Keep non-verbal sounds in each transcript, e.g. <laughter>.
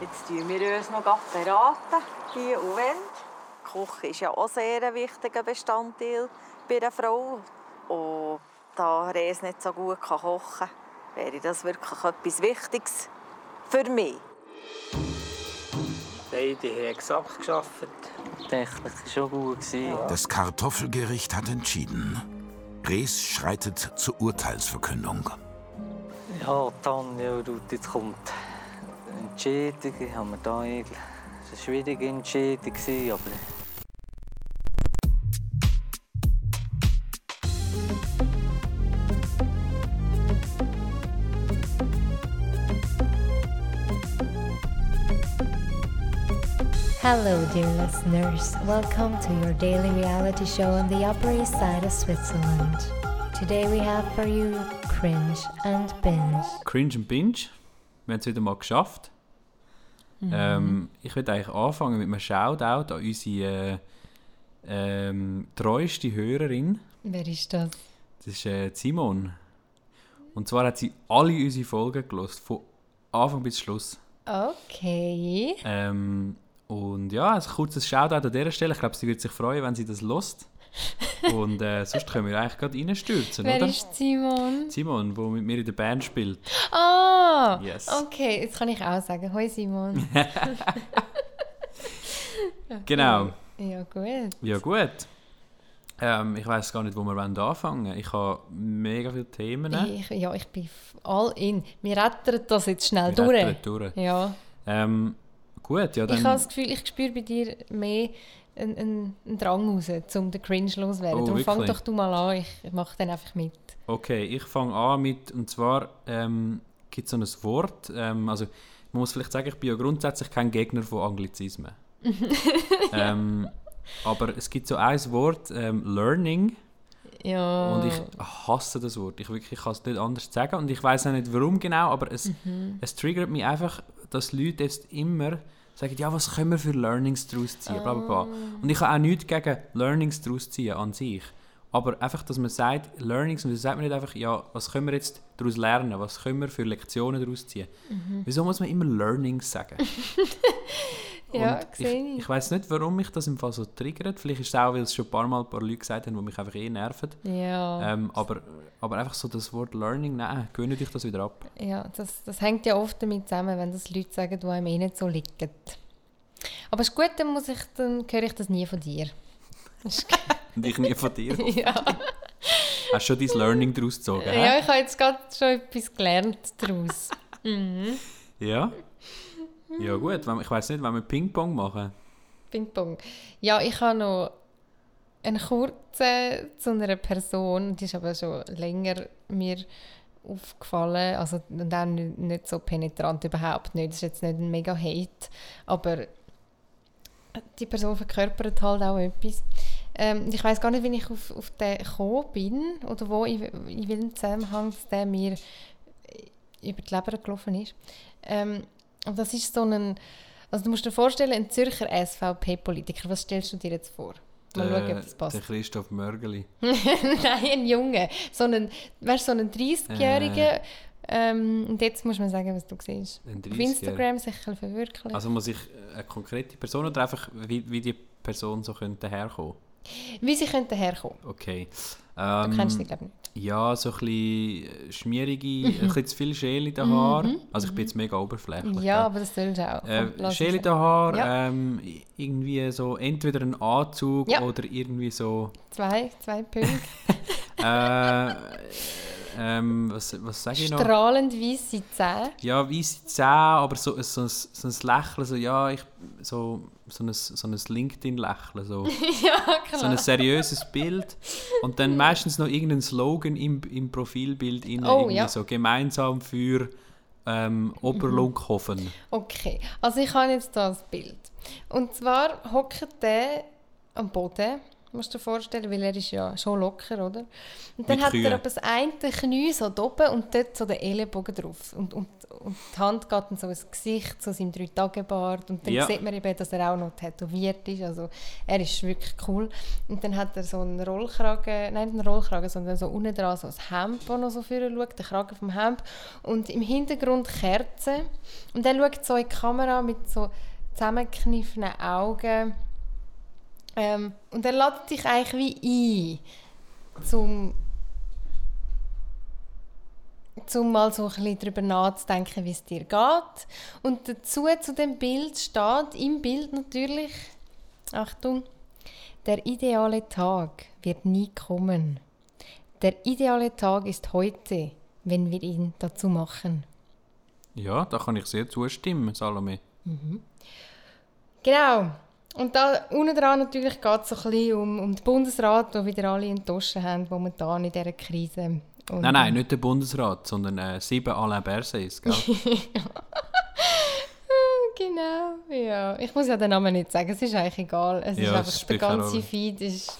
Jetzt tun wir uns noch beraten, hier und wenn. Die Küche ist ja auch sehr ein wichtiger Bestandteil bei einer Frau. Und da Res nicht so gut kochen kann, wäre das wirklich etwas Wichtiges für mich. Beide haben exakt geschafft. Technik war schon gut. Das Kartoffelgericht hat entschieden. Rees schreitet zur Urteilsverkündung. Ja, Tanja, jetzt kommt eine Entscheidung. Haben wir da eigentlich... Es war eine schwierige Entscheidung, gewesen, aber... Hello, dear listeners. Welcome to your daily reality show on the Upper East Side of Switzerland. Today we have for you Cringe and Binge. Cringe and Binge. Wir haben es wieder mal geschafft. Mhm. Ähm, ich würde eigentlich anfangen mit einem Shoutout an unsere äh, ähm, treueste Hörerin. Wer ist das? Das ist äh, Simon. Und zwar hat sie alle unsere Folgen gelost, von Anfang bis Schluss. Okay. Ähm, und ja, ein kurzes Shoutout an dieser Stelle. Ich glaube, sie wird sich freuen, wenn sie das lost. Und äh, sonst können wir eigentlich gerade reinstürzen, Wer oder? ist Simon? Simon, der mit mir in der Band spielt. Ah! Yes. Okay, jetzt kann ich auch sagen. Hoi Simon. <laughs> Genau. Ja, gut. Ja gut. Ähm, ich weiß gar nicht, wo wir anfangen wollen. Ich habe mega viele Themen. Ich, ja, ich bin all in. Wir retten das jetzt schnell Wir durch. durch. Ja. Ähm, gut, ja dann... Ich habe das Gefühl, ich spüre bei dir mehr einen, einen, einen Drang raus, um den Cringe loszuwerden. Oh, Darum fang doch du mal an, ich mache dann einfach mit. Okay, ich fange an mit, und zwar ähm, gibt es so ein Wort, ähm, also man muss vielleicht sagen, ich bin ja grundsätzlich kein Gegner von Anglizismen. <laughs> ähm, aber es gibt so ein Wort, ähm, Learning, Ja. und ich hasse das Wort. Ich wirklich kann es nicht anders sagen und ich weiß auch nicht warum genau, aber es, Mhm. es triggert mich einfach, dass Leute jetzt immer sagen, ja, was können wir für Learnings daraus ziehen, bla bla bla. Ah. Und ich habe auch nichts gegen Learnings daraus ziehen an sich. Aber einfach, dass man sagt, Learnings, und dann sagt man nicht einfach, ja, was können wir jetzt daraus lernen, was können wir für Lektionen daraus ziehen. Mhm. Wieso muss man immer Learnings sagen? <laughs> Ja, ich, ich. ich weiß nicht, warum mich das im Fall so triggert. Vielleicht ist es auch, weil es schon ein paar Mal ein paar Leute gesagt haben, die mich einfach eh nerven. Ja, Ähm, aber, aber einfach so das Wort Learning, nein, gewöhnt euch das wieder ab. ja das, das hängt ja oft damit zusammen, wenn das Leute sagen, die einem eh nicht so liegen. Aber ist gut, dann, muss ich, dann höre ich das nie von dir. <laughs> Und ich nie von dir. <laughs> ja. Hast du schon dein Learning daraus gezogen? ja, ich habe jetzt gerade schon etwas gelernt daraus. mhm. Ja? Ja gut, ich weiß nicht, wenn wir Ping-Pong machen. Ping-Pong. Ja, ich habe noch einen kurzen zu einer Person, die ist aber schon länger mir aufgefallen, also auch nicht, so penetrant überhaupt nicht, das ist jetzt nicht ein mega Hate, aber die Person verkörpert halt auch etwas. Ähm, ich weiß gar nicht, wie ich auf, auf den gekommen bin oder wo, in, in welchem Zusammenhang der mir über die Leber gelaufen ist. Ähm, und das ist so ein, also du musst dir vorstellen, ein Zürcher SVP-Politiker, was stellst du dir jetzt vor? Mal Der- schauen, ob das passt. Der Christoph Mörgeli. <laughs> Nein, ein Junge. So ein, weißt, so ein 30-Jähriger. Ähm, und jetzt muss man sagen, was du siehst. Auf 30-Jähriger. Instagram sich ein verwirklichen. Also muss ich eine konkrete Person oder einfach, wie, wie die Person so könnte herkommen? Wie sie könnten herkommen. Okay. Du Ähm, kennst sie, glaube ich, nicht. Ja, so ein bisschen schmierige, ein bisschen zu viel Schäle in den Haaren. Also ich bin jetzt mega oberflächlich. Mhm, Ja, aber das sollst du auch. Äh, Schäle in den Haaren, Ja. ähm, irgendwie so entweder ein Anzug Ja. oder irgendwie so... Zwei, zwei Punkte. <laughs> Äh, ähm, was, was sage ich noch? Strahlend weiße Zähne. Ja, weiße Zähne, aber so, so, ein, so ein Lächeln, so, ja, ich, so, so ein, so ein LinkedIn-Lächeln, so, <laughs> ja, klar. so ein seriöses Bild und dann meistens noch irgendein Slogan im, im Profilbild, innen, Oh, irgendwie ja. so gemeinsam für ähm, Oberlunkhofen. Okay, also ich habe jetzt da das Bild. Und zwar hockt der am Boden musst du dir vorstellen, weil er ist ja schon locker, oder? Und dann Mit hat Kühen. er das eine Knie so oben und dort so den Ellenbogen drauf. Und, und, und die Hand geht dann so ins Gesicht, so seinem Drei-Tage-Bart. Und dann Ja. sieht man eben, dass er auch noch tätowiert ist. Also er ist wirklich cool. Und dann hat er so einen Rollkragen, nein, nicht einen Rollkragen, sondern so unten dran so ein Hemd, das noch so vorne schaut, der Kragen vom Hemd. Und im Hintergrund Kerzen. Und er schaut so in die Kamera mit so zusammengekniffenen Augen. Ähm, und er lädt dich eigentlich wie ein, zum, zum mal so ein bisschen darüber nachzudenken, wie es dir geht. Und dazu zu dem Bild steht, im Bild natürlich, Achtung, der ideale Tag wird nie kommen. Der ideale Tag ist heute, wenn wir ihn dazu machen. Ja, da kann ich sehr zustimmen, Salome. Genau. Und da unten dran natürlich geht es so ein bisschen um, um den Bundesrat, wo wieder alle enttäuscht haben, momentan in dieser Krise. Und, Nein, nein, nicht der Bundesrat, sondern äh, sieben Alain Berset, gell? <laughs> <laughs> Genau, ja. Ich muss ja den Namen nicht sagen, es ist eigentlich egal. Es ist Ja, es einfach, der ganze Rolle. Feed ist,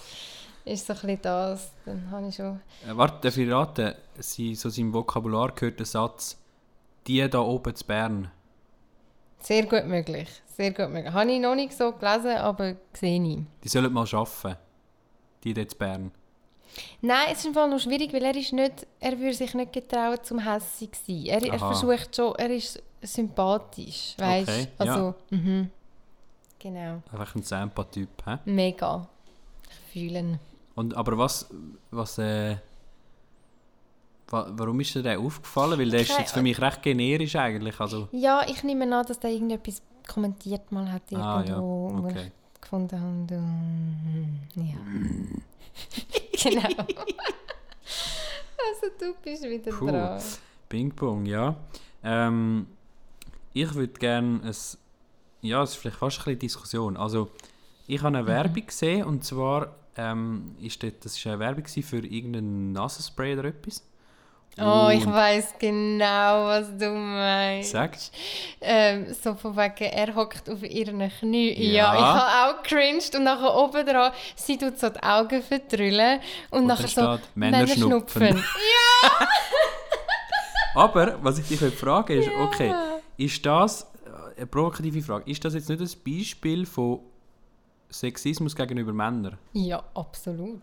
ist so ein bisschen das. Dann habe ich schon... Äh, warte, darf ich raten? Sie, so seinem Vokabular gehört der Satz, die da oben zu Bern. Sehr gut möglich, sehr gut möglich. Habe ich noch nicht so gelesen, aber sehe ich. Die sollen mal arbeiten. Die dort zu Bern. Nein, es ist im Fall noch schwierig, weil er ist nicht, er würde sich nicht getrauen, zum hässig zu sein. Er, er versucht schon, er ist sympathisch, weißt Okay, du? ja. Also, mhm. Genau, Einfach ein Sampa-Typ. hä? mega. Ich fühle ihn. Und, aber was, was äh, warum ist dir der aufgefallen? Weil der ist jetzt für mich recht generisch eigentlich. Also, Ja, ich nehme an, dass der irgendetwas kommentiert mal hat ah ja, irgendwo, wo okay. ich gefunden habe. und, Ja. <laughs> genau. also du bist wieder Puh. dran. Ping-Pong, ja. Ähm, ich würde gerne ein. Ja, es ist vielleicht fast ein bisschen Diskussion. Also, ich habe eine Werbung gesehen und zwar ähm, ist dort, das ist eine Werbung für irgendeinen Nasenspray oder etwas. Oh, ich weiß genau, was du meinst. Sag. Ähm, so von wegen, er hockt auf ihren Knien. Ja, Ja. ich habe auch cringed und nachher oben dran, sie tut so die Augen verdrüllen und, Und nachher so steht, «Männer schnupfen». <laughs> Aber, was ich dich fragen ist, okay, ist das, äh, eine provokative Frage, ist das jetzt nicht ein Beispiel von Sexismus gegenüber Männern? Ja, absolut.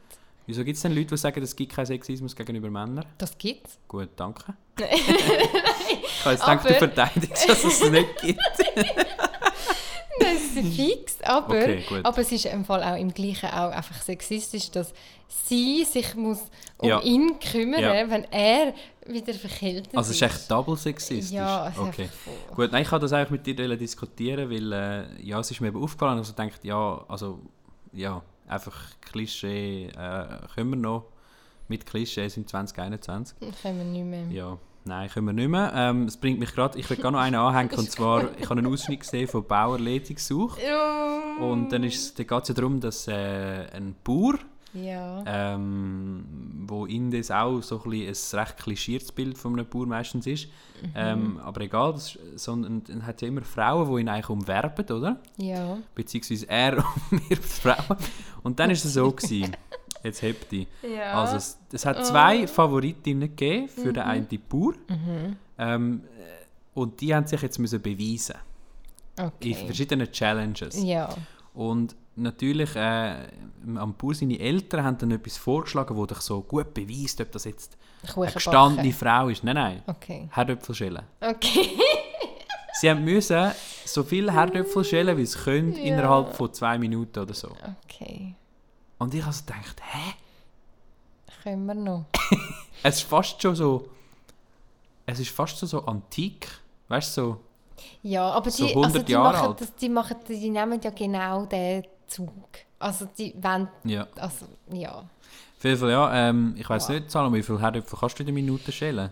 Wieso gibt es denn Leute, die sagen, es gibt keinen Sexismus gegenüber Männern? Das gibt's. Gut, danke. ich habe jetzt gedacht, du Aber- verteidigst, dass es <laughs> es nicht gibt. Das ist fix, aber, Okay, aber es ist im Fall auch im Gleichen auch einfach sexistisch, dass sie sich muss um Ja. ihn kümmern, Ja. wenn er wieder verkältet Also es ist echt double sexistisch? Ja, es ist okay. einfach- Gut, nein, ich wollte das eigentlich mit dir diskutieren, weil äh, ja, es ist mir eben aufgefallen, also denkt ja, also ja, einfach Klischee, äh, können wir noch mit Klischees im 2021? Können wir nicht mehr. Ja, nein, können wir nicht mehr. Ähm, es bringt mich gerade, ich will gerade noch einen anhängen, und zwar, ich habe einen Ausschnitt gesehen von Bauer Ledig sucht. Oh. Und dann, ist, dann geht es ja darum, dass äh, ein Bauer, Ja. ähm, wo indes auch so ein, ein recht klischiertes Bild von einem Bauer meistens ist. Ähm, aber egal, das, ist- sondern dann hat ja immer Frauen, die ihn eigentlich umwerben, oder? Ja. Beziehungsweise er <laughs> umwirbt Frauen. Und dann ist es so gewesen. Jetzt hebt die. Ja. Also es, es hat zwei Favoritinnen gegeben für den einen Bauer. Ähm, äh, und die haben sich jetzt müssen beweisen in okay. verschiedenen Challenges. Ja. Und natürlich, äh, am Bauer seine Eltern haben dann etwas vorgeschlagen, das dich so gut beweist, ob das jetzt eine gestandene backen. Frau ist. Nein, nein, Okay. Herdöpfel schälen. Okay. <laughs> Sie haben müssen so viel Herdöpfel schälen, wie sie können, Ja. innerhalb von zwei Minuten oder so. Okay. Und ich habe so gedacht, hä? Können wir noch. <laughs> Es ist fast schon so, es ist fast so, so antik, weißt du, so, Ja, aber So die, 100 also die, Jahre machen alt. das, die, machen, die nehmen ja genau den Zug. Also die wollen, ja. also ja. Jeden Fall, ja, ähm, ich weiß Wow. nicht, Salome, wie viel Herdöpfel kannst du in der Minute schälen?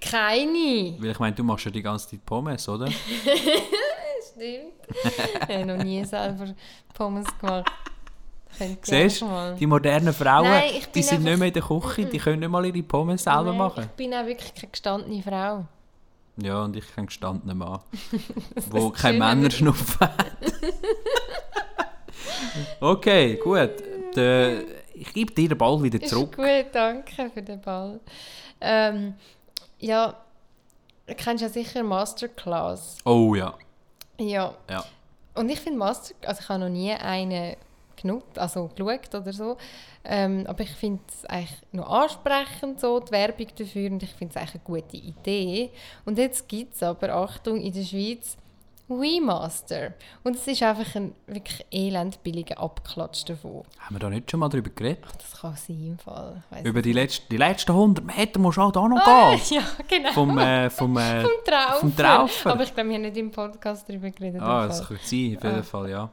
Keine. Weil ich meine, du machst ja die ganze Zeit Pommes, oder? <laughs> Stimmt. ich habe noch nie selber Pommes gemacht. Siehst mal. Die modernen Frauen, Nein, die sind nicht einfach- mehr in der Küche, die können nicht mal ihre Pommes selber Nein, machen. Ich bin auch wirklich keine gestandene Frau. Ja, und ich kein gestandener Mann, <laughs> wo ist kein Männerschnupfen hat. <laughs> Okay, gut. Der, ich gebe dir den Ball wieder Ist zurück. gut, danke für den Ball. Ähm, ja, du kennst ja sicher Masterclass. Oh ja. Ja. Ja. Und ich finde Master, also ich habe noch nie einen genutzt, also geschaut oder so. Ähm, aber ich finde es eigentlich noch ansprechend, so, die Werbung dafür. Und ich finde es eigentlich eine gute Idee. Und jetzt gibt es aber, Achtung, in der Schweiz WeMaster. Und es ist einfach ein wirklich elend billiger Abklatsch davon. Haben wir da nicht schon mal drüber geredet? Ach, das kann sein im Fall. Über die, letzten, die letzten 100 Meter musst du auch noch Ah, gehen. <laughs> ja, genau. Vom, äh, vom, äh, <laughs> Vom Traufer. vom Traufer. Aber ich glaube, wir haben nicht im Podcast darüber geredet. ah, das könnte sein, auf jeden Ah. Fall, ja.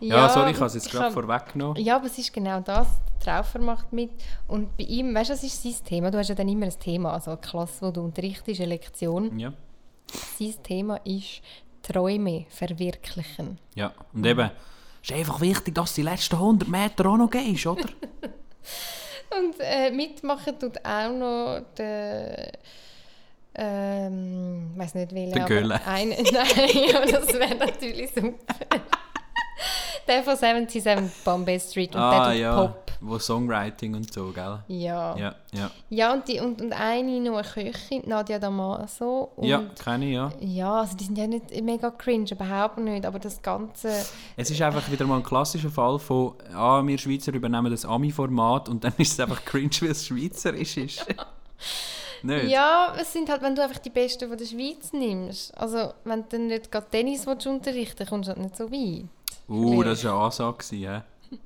Ja, sorry, ich habe es jetzt gerade vorweggenommen. Ja, aber es ist genau das. Der Traufer macht mit. Und bei ihm, weißt du, das ist sein Thema. Du hast ja dann immer ein Thema, also eine Klasse, wo du unterrichtest, eine Lektion. Ja. Sein Thema ist Träume verwirklichen. ja. Und eben, es ist einfach wichtig, dass du die letzten 100 Meter auch noch gehst, oder? <laughs> Und äh, mitmachen tut auch noch der. Ähm, ich weiß nicht welcher. Der. Ein, <laughs> nein, das wäre natürlich super. <laughs> der von 77 Bombay Street und der ah, tut ja. Pop. Wo Songwriting und so, gell? Ja. Ja, ja. Ja, und, die, und, und eine noch eine Köchin, Nadia Damaso. Und Ja, kenne ich, ja. Ja, also die sind ja nicht mega cringe, überhaupt nicht, aber das Ganze... Es ist einfach wieder mal ein klassischer Fall von, ah, wir Schweizer übernehmen das Ami-Format und dann ist es einfach cringe, weil es schweizerisch ist. <laughs> nicht? Ja, es sind halt, wenn du einfach die Besten von der Schweiz nimmst. Also, wenn du dann nicht gerade Tennis willst unterrichten kommst du halt nicht so weit. Uh, das war eine Ansage, hä? <laughs>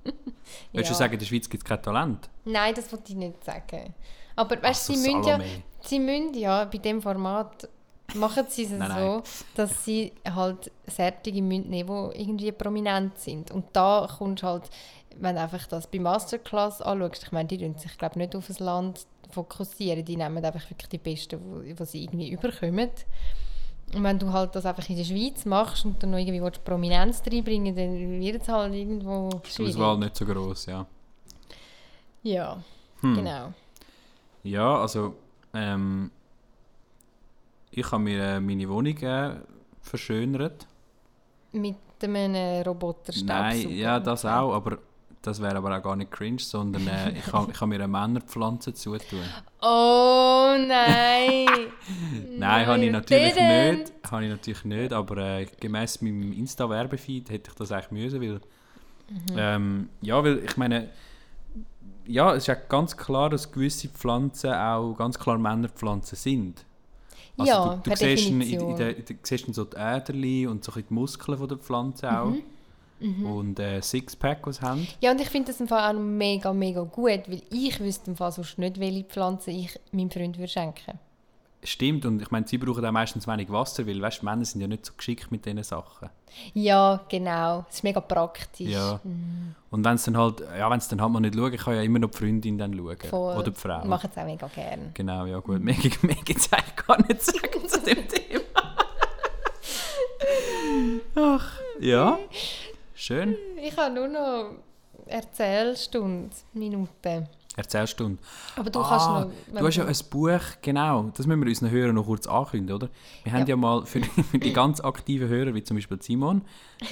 Willst du Ja. sagen, in der Schweiz gibt es kein Talent? Nein, das wollte ich nicht sagen. Aber weißt so, sie, müssen ja, sie müssen ja bei dem Format machen sie es <laughs> Nein, so, nein. dass sie halt Sättige müssen nehmen, die irgendwie prominent sind. Und da kommst du halt, wenn du einfach das bei Masterclass anschaust, ich meine, die tun sich glaube nicht auf das Land fokussieren, die nehmen einfach wirklich die Besten, die sie irgendwie überkommen. Und wenn du halt das einfach in der Schweiz machst und dann noch irgendwie willst Prominenz reinbringen dann wird es halt irgendwo Die schwierig. Auswahl nicht so gross, ja. Ja, Hm. genau. Ja, also, ähm, ich habe mir äh, meine Wohnung äh, verschönert. Mit einem Roboterstaubsauger. Nein, ja, das auch, aber das wäre aber auch gar nicht cringe, sondern äh, ich habe ich ha mir eine Männerpflanze zutun. Oh nein! <laughs> Nein, habe ich natürlich didn't. nicht. Habe ich natürlich nicht, aber äh, gemäß meinem Insta-Werbefeed hätte ich das eigentlich müssen, weil... Mhm. Ähm, ja, weil ich meine... Ja, es ist ja ganz klar, dass gewisse Pflanzen auch ganz klar Männerpflanzen sind. Also Ja, du, du per siehst in, in, Definition. in, der, du siehst in so die Äderli und so die Muskeln von der Pflanze auch. Mhm. Und äh, Sixpack, sie haben. Ja, und ich finde das im Fall auch mega, mega gut, weil ich wüsste im Fall sonst nicht, welche Pflanze ich meinem Freund würde schenken. Stimmt, und ich meine, sie brauchen auch meistens wenig Wasser, weil weißt, Männer sind ja nicht so geschickt mit diesen Sachen. Ja, genau. Es ist mega praktisch. Ja. Und wenn es dann halt, ja, wenn es dann halt mal nicht schauen, kann ja immer noch die Freundin dann schauen. Voll. Oder die Frau. Machen es auch mega gerne. Genau, ja gut. Mehr, mehr gibt es eigentlich gar nicht zu sagen zu dem <laughs> Thema. Ach, ja. <laughs> Schön. Ich habe nur noch Erzählstunde, Minuten. Erzählstunde. Aber du kannst Ah, noch... wenn du hast ja ein Buch, genau, das müssen wir unseren Hörern noch kurz ankündigen, oder? Wir haben Ja. ja mal für, für die ganz aktiven Hörer, wie zum Beispiel Simon,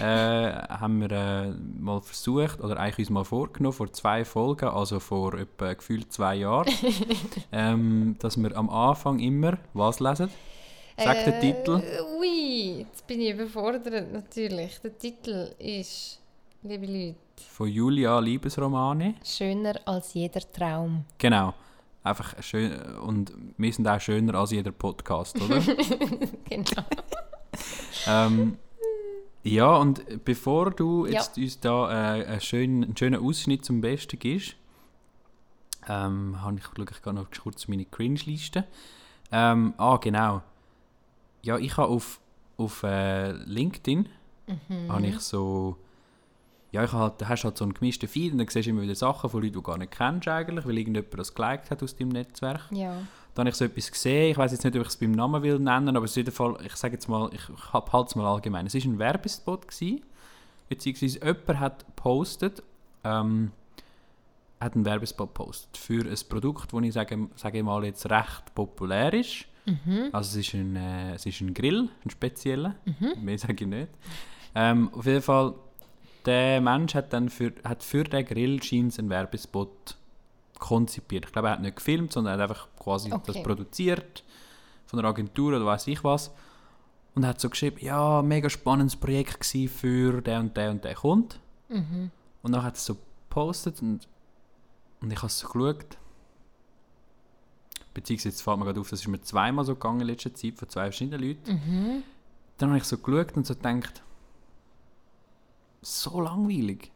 äh, haben wir äh, mal versucht, oder eigentlich uns mal vorgenommen, vor zwei Folgen, also vor etwa gefühlt zwei Jahren, <laughs> ähm, dass wir am Anfang immer was lesen. Sag den Titel. Äh, Ui, jetzt bin ich überfordert natürlich. Der Titel ist, liebe Leute, Von Julia Liebesromane. «Schöner als jeder Traum». Genau. Einfach schön, und wir sind auch schöner als jeder Podcast, oder? <laughs> Genau. Ähm, ja, und bevor du Ja. jetzt uns da äh, einen, schönen, einen schönen Ausschnitt zum Besten gibst, ähm, habe ich, schaue ich gerade noch kurz meine Cringe-Liste. Ähm, ah, genau. Ja, ich habe auf, auf äh, LinkedIn habe ich so... Ja, ich habe halt, hast halt so einen gemischten Feed und dann siehst du immer wieder Sachen von Leuten, die du gar nicht kennst eigentlich, weil irgendjemand das geliked hat aus deinem Netzwerk. Ja. Da habe ich so etwas gesehen. Ich weiß jetzt nicht, ob ich es beim Namen will nennen, aber es ist jeden Fall, ich sage jetzt mal, ich halte es mal allgemein. Es war ein Werbespot, gewesen, beziehungsweise jemand hat gepostet, ähm, hat einen Werbespot gepostet für ein Produkt, das ich sage, sage mal jetzt recht populär ist. Also es ist, ein, äh, es ist ein Grill, ein spezieller, mehr sage ich nicht. Ähm, auf jeden Fall der Mensch hat dann für, hat für den Grill scheint einen Werbespot konzipiert. Ich glaube, er hat nicht gefilmt, sondern er hat einfach quasi Okay. das produziert von einer Agentur oder weiß ich was. Und hat so geschrieben, ja, mega spannendes Projekt für den und der und der Kunde. Mhm. Und dann hat er es so gepostet und, und ich habe es so geschaut. Beziehungsweise jetzt fällt mir gerade auf, das ist mir zweimal so gegangen in letzter Zeit von zwei verschiedenen Leuten. Mhm. Dann habe ich so geschaut und so gedacht, so langweilig.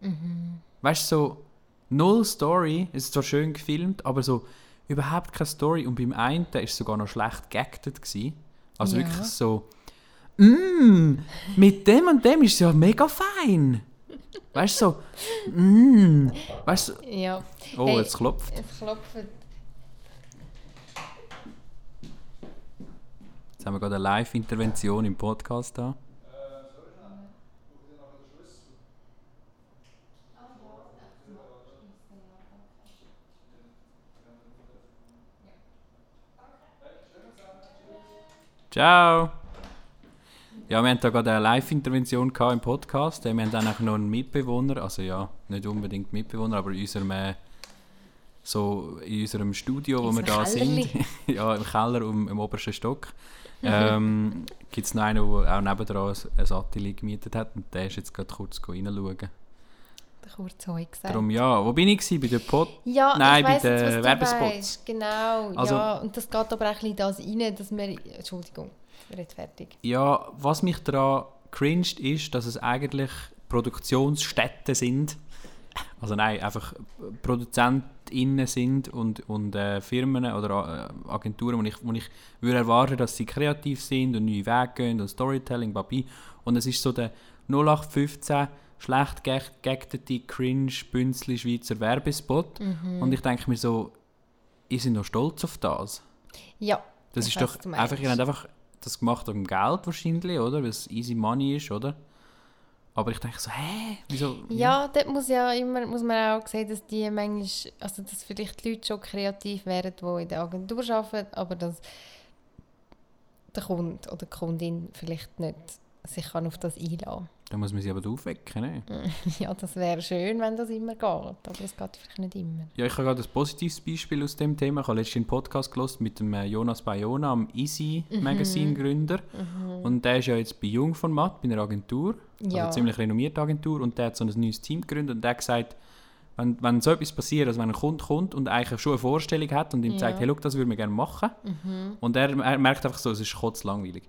Mhm. Weißt du, so null Story, es ist zwar schön gefilmt, aber so überhaupt keine Story. Und beim einen war es sogar noch schlecht geactet. Gewesen. Also Ja. wirklich so, mm, mit dem und dem ist es ja mega fein. Weißt du, so, mm, weißt du, Ja. oh, Hey. jetzt klopft. Es klopft. Jetzt haben wir gerade eine Live-Intervention im Podcast da. Ciao! Ja, wir haben da gerade eine Live-Intervention im Podcast. Wir haben dann auch noch einen Mitbewohner, also ja, nicht unbedingt Mitbewohner, aber in unserem, äh, so in unserem Studio, wo wir da sind, Kellerli. <laughs> ja, im Keller um, im obersten Stock, ähm, gibt es noch einen, der auch nebendran ein, Atelier gemietet hat und der ist jetzt gerade kurz reinschauen. Kurz Heu gesagt. Darum ja, wo bin ich gewesen? Bei der Pod? Ja, Nein, bei den Werbespots. Genau, Also- ja. Und das geht aber auch ein bisschen das rein, dass wir... Entschuldigung, werde fertig. Ja, was mich daran cringed ist, dass es eigentlich Produktionsstätten sind. Also nein, einfach ProduzentInnen sind und, und äh, Firmen oder äh, Agenturen, wo ich, wo ich würde erwarten, dass sie kreativ sind und neue Wege gehen und Storytelling, babi. Und es ist so der 0815 schlecht ge- geactete, cringe, bünzli Schweizer Werbespot. Mhm. Und ich denke mir so, ich sind noch stolz auf das. Ja. Das ist doch einfach, ihr habt einfach das gemacht wegen Geld wahrscheinlich, oder? Weil es easy money ist, oder? Aber ich denke so, hä? Wieso? Ja, dort muss ja immer muss man auch sehen, dass die manchmal, also dass vielleicht die Leute schon kreativ wären, die in der Agentur arbeiten, aber dass der Kunde oder die Kundin vielleicht nicht sich kann auf das einlassen Dann muss man sie aber aufwecken, ne? <laughs> Ja, das wäre schön, wenn das immer geht, aber es geht vielleicht nicht immer. Ja, ich habe gerade ein positives Beispiel aus dem Thema. Ich habe letztens einen Podcast gelesen mit dem äh, Jonas Bayona, dem Easy Mhm. Magazine Gründer. Und der ist ja jetzt bei Jungformat, bei einer Agentur. Also Ja. eine ziemlich renommierte Agentur. Und der hat so ein neues Team gegründet und der hat gesagt, wenn, wenn so etwas passiert, also wenn ein Kunde kommt und eigentlich schon eine Vorstellung hat und ihm Ja. sagt, hey, look, das würden wir gerne machen. Und er, er merkt einfach so, es ist kotzlangweilig.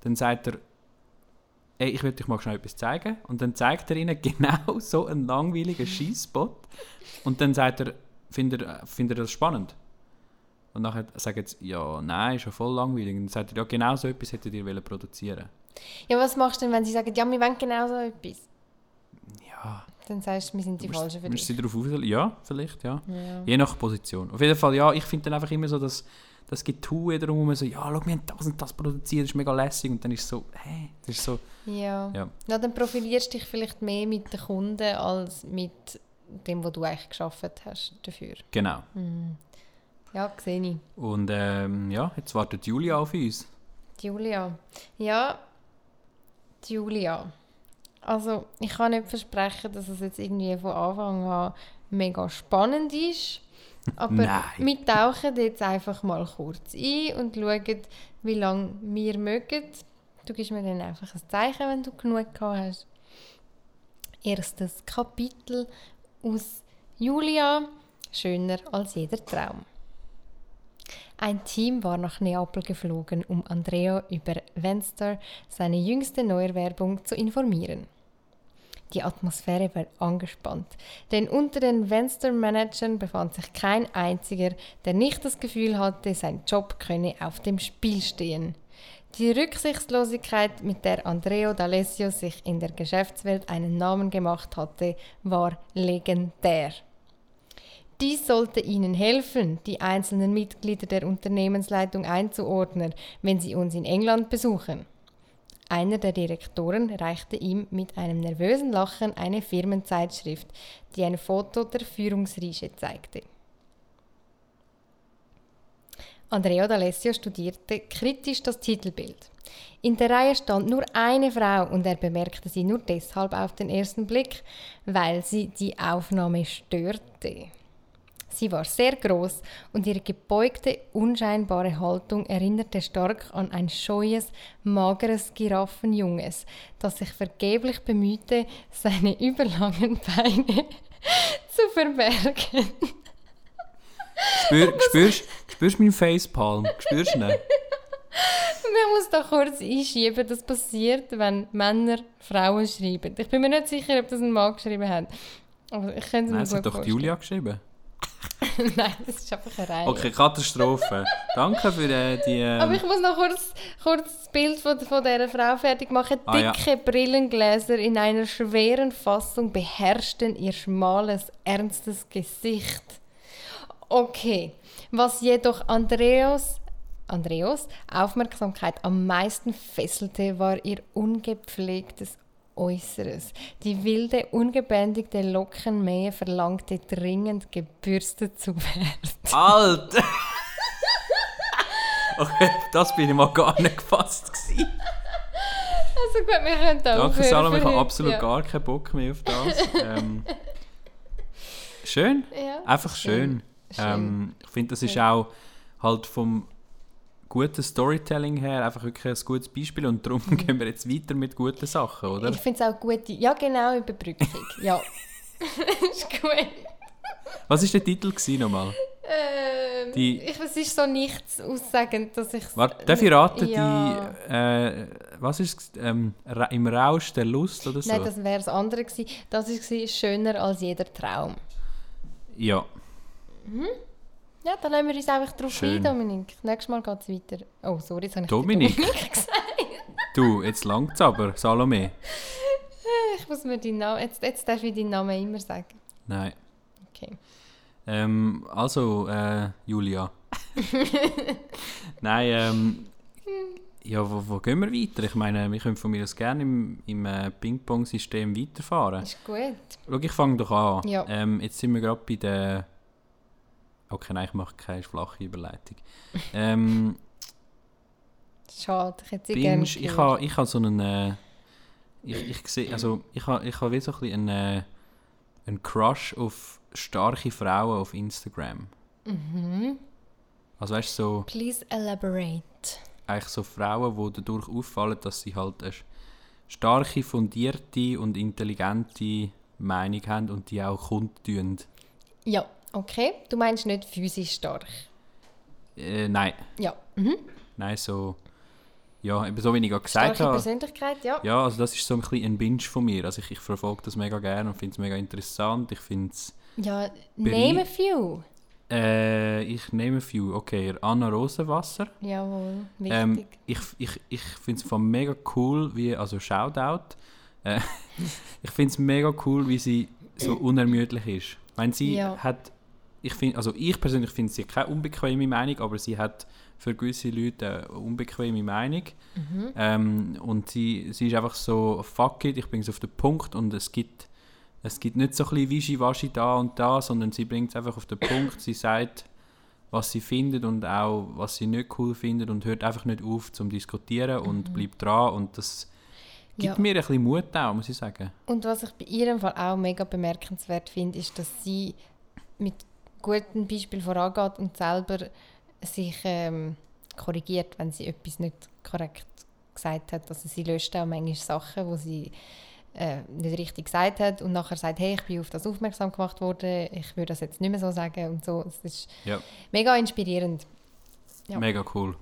Dann sagt er, ey, ich will dich mal schnell etwas zeigen. Und dann zeigt er ihnen <laughs> genau so einen langweiligen Schießspot. Und dann sagt er, findet er, findet er das spannend? Und nachher sagt sie, ja, nein, ist ja voll langweilig. Und dann sagt er, ja, genau so etwas hättet ihr wollen produzieren Ja, was machst du denn, wenn sie sagen, ja, wir wollen genau so etwas? Ja, Dann sagst du, wir sind die Falschen für dich. sie darauf auswählen? Ja, vielleicht, ja. Ja. Je nach Position. Auf jeden Fall, ja, ich finde dann einfach immer so, dass das Getue darum, so, ja, schau, wir haben das und das produziert, das ist mega lässig. Und dann ist es so, hä, das ist so, Ja. Ja. ja. Dann profilierst du dich vielleicht mehr mit den Kunden als mit dem, was du eigentlich geschafft hast dafür. genau. Ja, sehe ich. Und ähm, ja, jetzt wartet Julia auf uns. Julia. Ja, Julia. Also, ich kann nicht versprechen, dass es jetzt irgendwie von Anfang an mega spannend ist. Aber Nein. wir tauchen jetzt einfach mal kurz ein und schauen, wie lange wir mögen. Du gibst mir dann einfach ein Zeichen, wenn du genug gehabt hast. Erstes Kapitel aus Julia. Schöner als jeder Traum. Ein Team war nach Neapel geflogen, um Andrea über Venster, seine jüngste Neuerwerbung, zu informieren. Die Atmosphäre war angespannt, denn unter den Venster-Managern befand sich kein einziger, der nicht das Gefühl hatte, sein Job könne auf dem Spiel stehen. Die Rücksichtslosigkeit, mit der Andrea D'Alessio sich in der Geschäftswelt einen Namen gemacht hatte, war legendär. Dies sollte Ihnen helfen, die einzelnen Mitglieder der Unternehmensleitung einzuordnen, wenn Sie uns in England besuchen. Einer der Direktoren reichte ihm mit einem nervösen Lachen eine Firmenzeitschrift, die ein Foto der Führungsriege zeigte. Andrea D'Alessio studierte kritisch das Titelbild. In der Reihe stand nur eine Frau und er bemerkte sie nur deshalb auf den ersten Blick, weil sie die Aufnahme störte. Sie war sehr groß und ihre gebeugte, unscheinbare Haltung erinnerte stark an ein scheues, mageres Giraffenjunges, das sich vergeblich bemühte, seine <laughs> überlangen Beine <laughs> zu verbergen. Spür, <laughs> spürst du meinen Facepalm? Spürst du ihn? Man muss da kurz einschieben, das passiert, wenn Männer Frauen schreiben. Ich bin mir nicht sicher, ob das ein Mann geschrieben hat. Aber ich könnte es mir Nein, gut hat doch vorstellen. Julia geschrieben. <laughs> Nein, das ist einfach eine Reihe. Okay, Katastrophe. Danke für äh, die... ähm, Aber ich muss noch kurz, kurz das Bild von, von dieser Frau fertig machen. Ah, ja. Dicke Brillengläser in einer schweren Fassung beherrschten ihr schmales, ernstes Gesicht. Okay, was jedoch Andreas, Andreas Aufmerksamkeit am meisten fesselte, war ihr ungepflegtes Äußeres. Die wilde, ungebändigte Lockenmähe verlangte dringend gebürstet zu werden. Alter! okay, das bin ich mal gar nicht gefasst gewesen. Also gut, wir können da Danke Salome, ich habe absolut Ja. gar keinen Bock mehr auf das. ähm, schön, Ja. einfach schön. Schön. Ähm, ich finde, das ist auch halt vom guten Storytelling her einfach wirklich ein gutes Beispiel und darum gehen wir jetzt weiter mit guten Sachen, oder? Ich finde es auch gut. Ja, genau, Überbrückung. <laughs> ja. <laughs> ist gut. Was war der Titel nochmal? Ähm, Die- ich, es ist so nichts aussagend, dass ich Warte, darf ich raten, Ja. die, äh, was ist? Ähm, im Rausch der Lust oder so? Nein, das wäre das andere gewesen. Das war schöner als jeder Traum. ja, Ja, dann lassen wir uns einfach drauf Schön. ein, Dominik. Nächstes Mal geht es weiter. Oh, sorry, jetzt habe ich Dominik? Dominik gesagt. du, jetzt langt's aber, Salome. Ich muss mir deinen Namen... Jetzt, jetzt darf ich deinen Namen immer sagen. Nein. Okay. Ähm, also, äh, Julia. Nein, ähm, ja, wo, wo gehen wir weiter? Ich meine, wir können von mir aus gerne im, im äh, Ping-Pong-System weiterfahren. Ist gut. Schau, ich fange doch an. Ja. Ähm, jetzt sind wir gerade bei der... Okay, nein, ich mache keine flache Überleitung. <laughs> ähm, Schade, ich hätte sie gerne ich gehört. habe ich ha so einen... Äh, ich, ich sehe, also ich habe ich ha wie so ein bisschen einen, äh, einen Crush auf starke Frauen auf Instagram. Mhm. Also weißt du, so, Please elaborate. eigentlich so Frauen, die dadurch auffallen, dass sie halt eine starke, fundierte und intelligente Meinung haben und die auch kundtun. Ja, okay. Du meinst nicht physisch stark. Äh, nein, Ja. Mhm. nein, so... Ja, eben so wie ich gerade gesagt Starke habe. Persönlichkeit, ja. Ja, also das ist so ein bisschen ein Binge von mir. Also ich, ich verfolge das mega gerne und finde es mega interessant. Ich finde es... Ja, name a few. Äh, ich nehme few. Okay, Anna Rosenwasser. Jawohl, wichtig. Ähm, ich ich, ich finde es von mega cool, wie, also Shoutout. Äh, <laughs> ich finde es mega cool, wie sie so unermüdlich ist. Ich meine, sie Ja. hat, ich finde, also ich persönlich finde sie keine unbequeme Meinung, aber sie hat für gewisse Leute eine unbequeme Meinung. Mhm. Ähm, und sie, sie ist einfach so, fuck it, ich bringe es auf den Punkt und es gibt, es gibt nicht so ein bisschen Wischiwaschi da und da, sondern sie bringt es einfach auf den Punkt. Sie sagt, was sie findet und auch, was sie nicht cool findet und hört einfach nicht auf zum Diskutieren und bleibt dran und das gibt Ja. mir ein bisschen Mut auch, muss ich sagen. Und was ich bei ihrem Fall auch mega bemerkenswert finde, ist, dass sie mit gutem Beispiel vorangeht und selber sich ähm, korrigiert, wenn sie etwas nicht korrekt gesagt hat. Also sie löscht auch manchmal Sachen, wo sie äh, nicht richtig gesagt hat und nachher sagt, hey, ich bin auf das aufmerksam gemacht worden, ich würde das jetzt nicht mehr so sagen und so. Es ist Ja. mega inspirierend. Ja. Mega cool.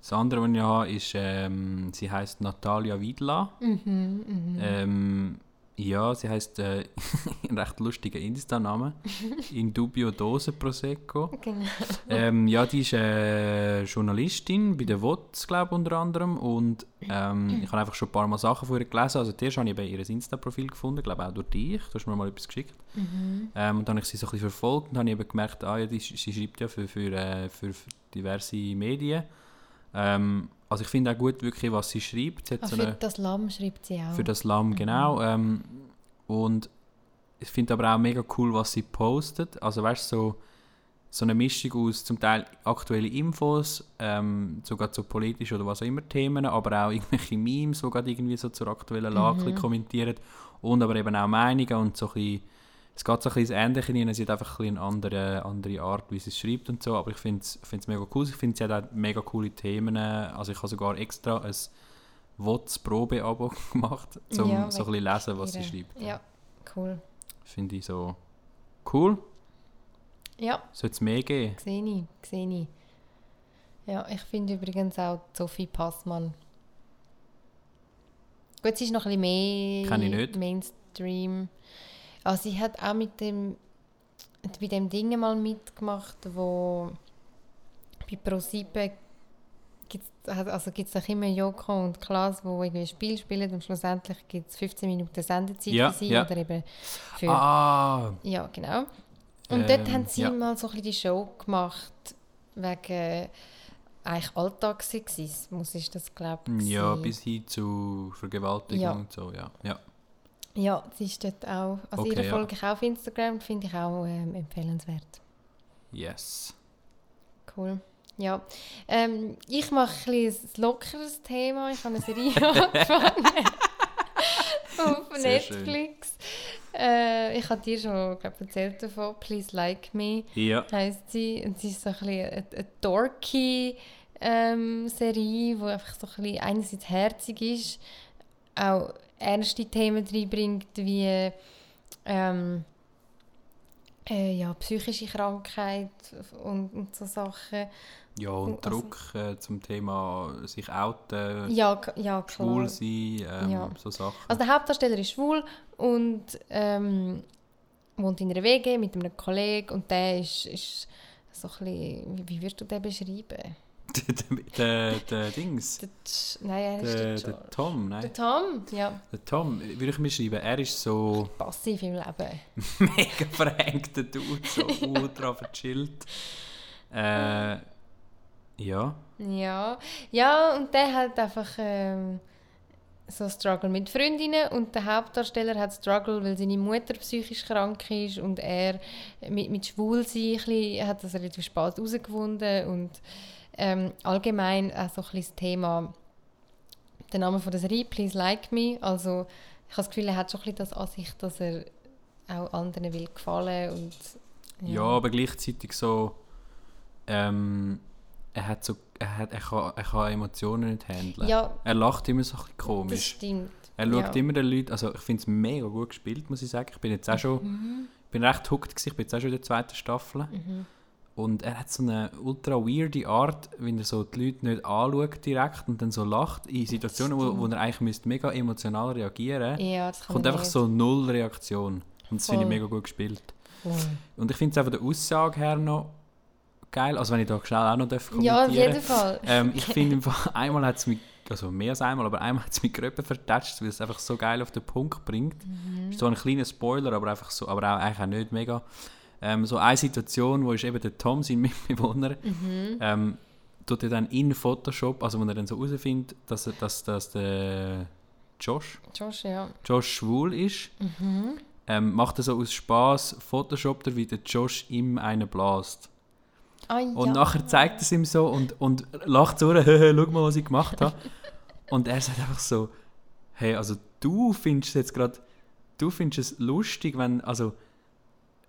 Das andere, was ich habe, ist, ähm, sie heißt Natalia Wiedla. Mhm, Ähm, ja, sie heißt äh, <laughs> ein recht lustiger Insta-Name. <laughs> In dubio Dose Prosecco. Genau. Ähm, ja, die ist äh, Journalistin bei der WOTS, glaube unter anderem. Und ähm, <clears throat> ich habe einfach schon ein paar Mal Sachen von ihr gelesen. Also zuerst habe ich bei ihr Insta-Profil gefunden, glaube auch durch dich. Du hast mir mal etwas geschickt. Ähm, und dann habe ich sie so ein bisschen verfolgt und habe eben gemerkt, ah, ja, die, sie schreibt ja für, für, äh, für, für diverse Medien. Ähm, also ich finde auch gut, wirklich, was sie schreibt. Sie Ah, so für eine, das Lamm schreibt sie auch. für das Lamm, genau. Ähm, und ich finde aber auch mega cool, was sie postet. Also weißt du, so, so eine Mischung aus zum Teil aktuelle Infos, ähm, sogar zu politisch oder was auch immer Themen, aber auch irgendwelche Memes, die gerade irgendwie so zur aktuellen Lage mhm. kommentieren und aber eben auch Meinungen und so ein bisschen, es geht so ein bisschen ins Ähnliche rein, sie hat einfach ein eine andere, andere Art, wie sie es schreibt und so, aber ich finde es mega cool, ich finde, sie hat auch mega coole Themen, also ich habe sogar extra ein WOTS-Probe-Abo <laughs> gemacht, um Ja, so ein bisschen lesen, was sie schreibt. Ja, cool. Finde ich so cool, Ja, sollte es mehr geben. sehe ich, sehe ich. Ja, ich finde übrigens auch Sophie Passmann. Gut, sie ist noch ein bisschen mehr. Mainstream. Also sie hat auch mit dem bei dem Ding mal mitgemacht, wo bei ProSieben gibt's, also gibt es auch immer Joko und Klaas, wo irgendwie ein Spiel spielen und schlussendlich gibt es 15 Minuten Sendezeit Ja, für sie ja. oder eben für Ah, ja, genau. Und dort Ähm, haben sie ja. mal so ein bisschen die Show gemacht, wegen eigentlich Alltagsexismus ist das, glaube ich. ja, bis hin zu Vergewaltigung Ja. und so, ja. ja. Ja, sie ist dort auch, also Okay, ihre ja. folge ich auch auf Instagram, finde ich auch ähm, empfehlenswert. Yes. Cool. Ja, ähm, ich mache ein, ein lockeres Thema. Ich habe eine Serie <laughs> angefangen <laughs> auf Sehr. Netflix. Äh, ich habe dir schon glaub, erzählt davon. Please Like Me Ja. heisst sie. Und sie ist so ein bisschen eine, eine dorky ähm, Serie, die einfach so ein bisschen einerseits herzig ist, auch ernste Themen reinbringt, wie ähm, äh, ja, psychische Krankheit und, und so Sachen. Ja, und Also- Druck äh, zum Thema sich outen, Ja, ja klar. schwul sein, ähm, Ja. so Sachen. Also der Hauptdarsteller ist schwul und ähm, wohnt in einer WG mit einem Kollegen und der ist, ist so ein bisschen, wie, wie würdest du den beschreiben? Der, <laughs> der, der Dings, Der, nein, er ist der, der, der. Tom, Der nein. Tom, ja, Der Tom, würde ich mir schreiben, er ist so passiv im Leben. <laughs> mega verhängter Dude, so <laughs> ultra verchillt. Äh, ja. Ja, ja und der hat einfach ähm, so Struggle mit Freundinnen und der Hauptdarsteller hat Struggle, weil seine Mutter psychisch krank ist und er mit, mit Schwulsein hat das relativ spät herausgefunden und ähm, allgemein auch so ein bisschen das Thema, der Name von der Serie, Please Like Me, also ich habe das Gefühl, er hat schon ein bisschen das an sich, dass er auch anderen will gefallen und Ja, aber gleichzeitig so, ähm, er hat so, er, hat, er, kann, er kann Emotionen nicht handeln. Ja. Er lacht immer so ein bisschen das komisch. stimmt. Er schaut ja. immer den Leuten, also ich finde es mega gut gespielt, muss ich sagen. Ich bin jetzt auch schon, Mhm. ich bin recht hooked gewesen, ich bin jetzt auch schon in der zweiten Staffel. Und er hat so eine ultra weirde Art, wenn er so die Leute nicht anschaut direkt und dann so lacht, in Situationen, wo, wo er eigentlich müsste mega emotional reagieren müsste, Ja, das kann kommt einfach nicht. so null Reaktion. Und das finde ich mega gut gespielt. Voll. Und ich finde es von der Aussage her noch geil, also wenn ich da schnell auch noch darf Ja, auf kommentieren jeden Fall. ähm, ich <laughs> finde, einmal hat es mich, also mehr als einmal, aber einmal hat es mich Gröppen vertatscht, weil es einfach so geil auf den Punkt bringt. Mhm. Ist so ein kleiner Spoiler, aber einfach so, aber auch, eigentlich auch nicht mega. Ähm, so eine Situation, wo ist eben der Tom, sein <laughs> Mitbewohner, Mhm. ähm, tut er dann in Photoshop, also wo er dann so herausfindet, dass, er- dass, dass der Josh, Josh, ja. Josh schwul ist, Mhm. ähm, macht er so aus Spaß Photoshop, wie der Josh ihm einen blast. Und ja. nachher zeigt es ihm so und, und lacht so, <laughs> «Hehe, schau mal, was ich gemacht habe. <laughs> und er sagt einfach so, hey, also du findest jetzt gerade, du findest es lustig, wenn, also,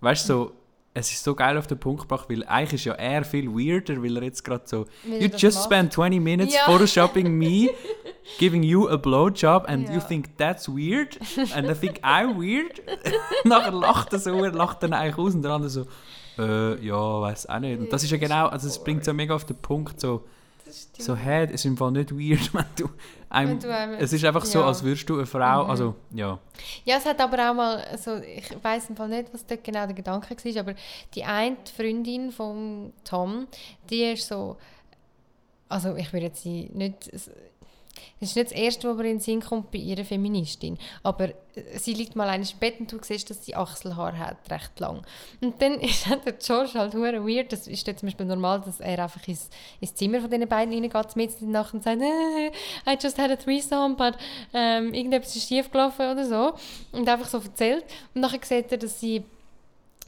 weißt du, so, es ist so geil auf den Punkt gebracht, weil eigentlich ist ja er viel weirder, weil er jetzt gerade so, you just macht." spent 20 minutes Ja. photoshopping me, giving you a blowjob and you Ja. think that's weird and I think I'm weird. <laughs> nachher lacht er so, er lacht dann eigentlich aus und der andere so, äh, ja, weiß auch nicht. Und das ist ja genau, also es bringt so mega auf den Punkt, so, so, hä, es ist im Fall nicht weird, <laughs> wenn du einem, Wenn du einem- es ist einfach so, ja. Mhm. als würdest du eine Frau, also, ja. Ja, es hat aber auch mal, also ich weiß im Fall nicht, was dort genau der Gedanke war, aber die eine Freundin von Tom, die ist so, also ich würde jetzt sie nicht, das ist nicht das Erste, was mir in den Sinn kommt bei ihrer Feministin, aber sie liegt mal eines Bett und du siehst, dass sie Achselhaar hat, recht lang. Und dann <laughs> ist der George halt hure weird, das ist dort zum Beispiel normal, dass er einfach ins, ins Zimmer von den beiden reingeht, mitten in der Nacht und sagt, äh, I just had a threesome, but ähm, irgendetwas ist schief gelaufen oder so. Und einfach so erzählt. Und nachher sieht er, dass sie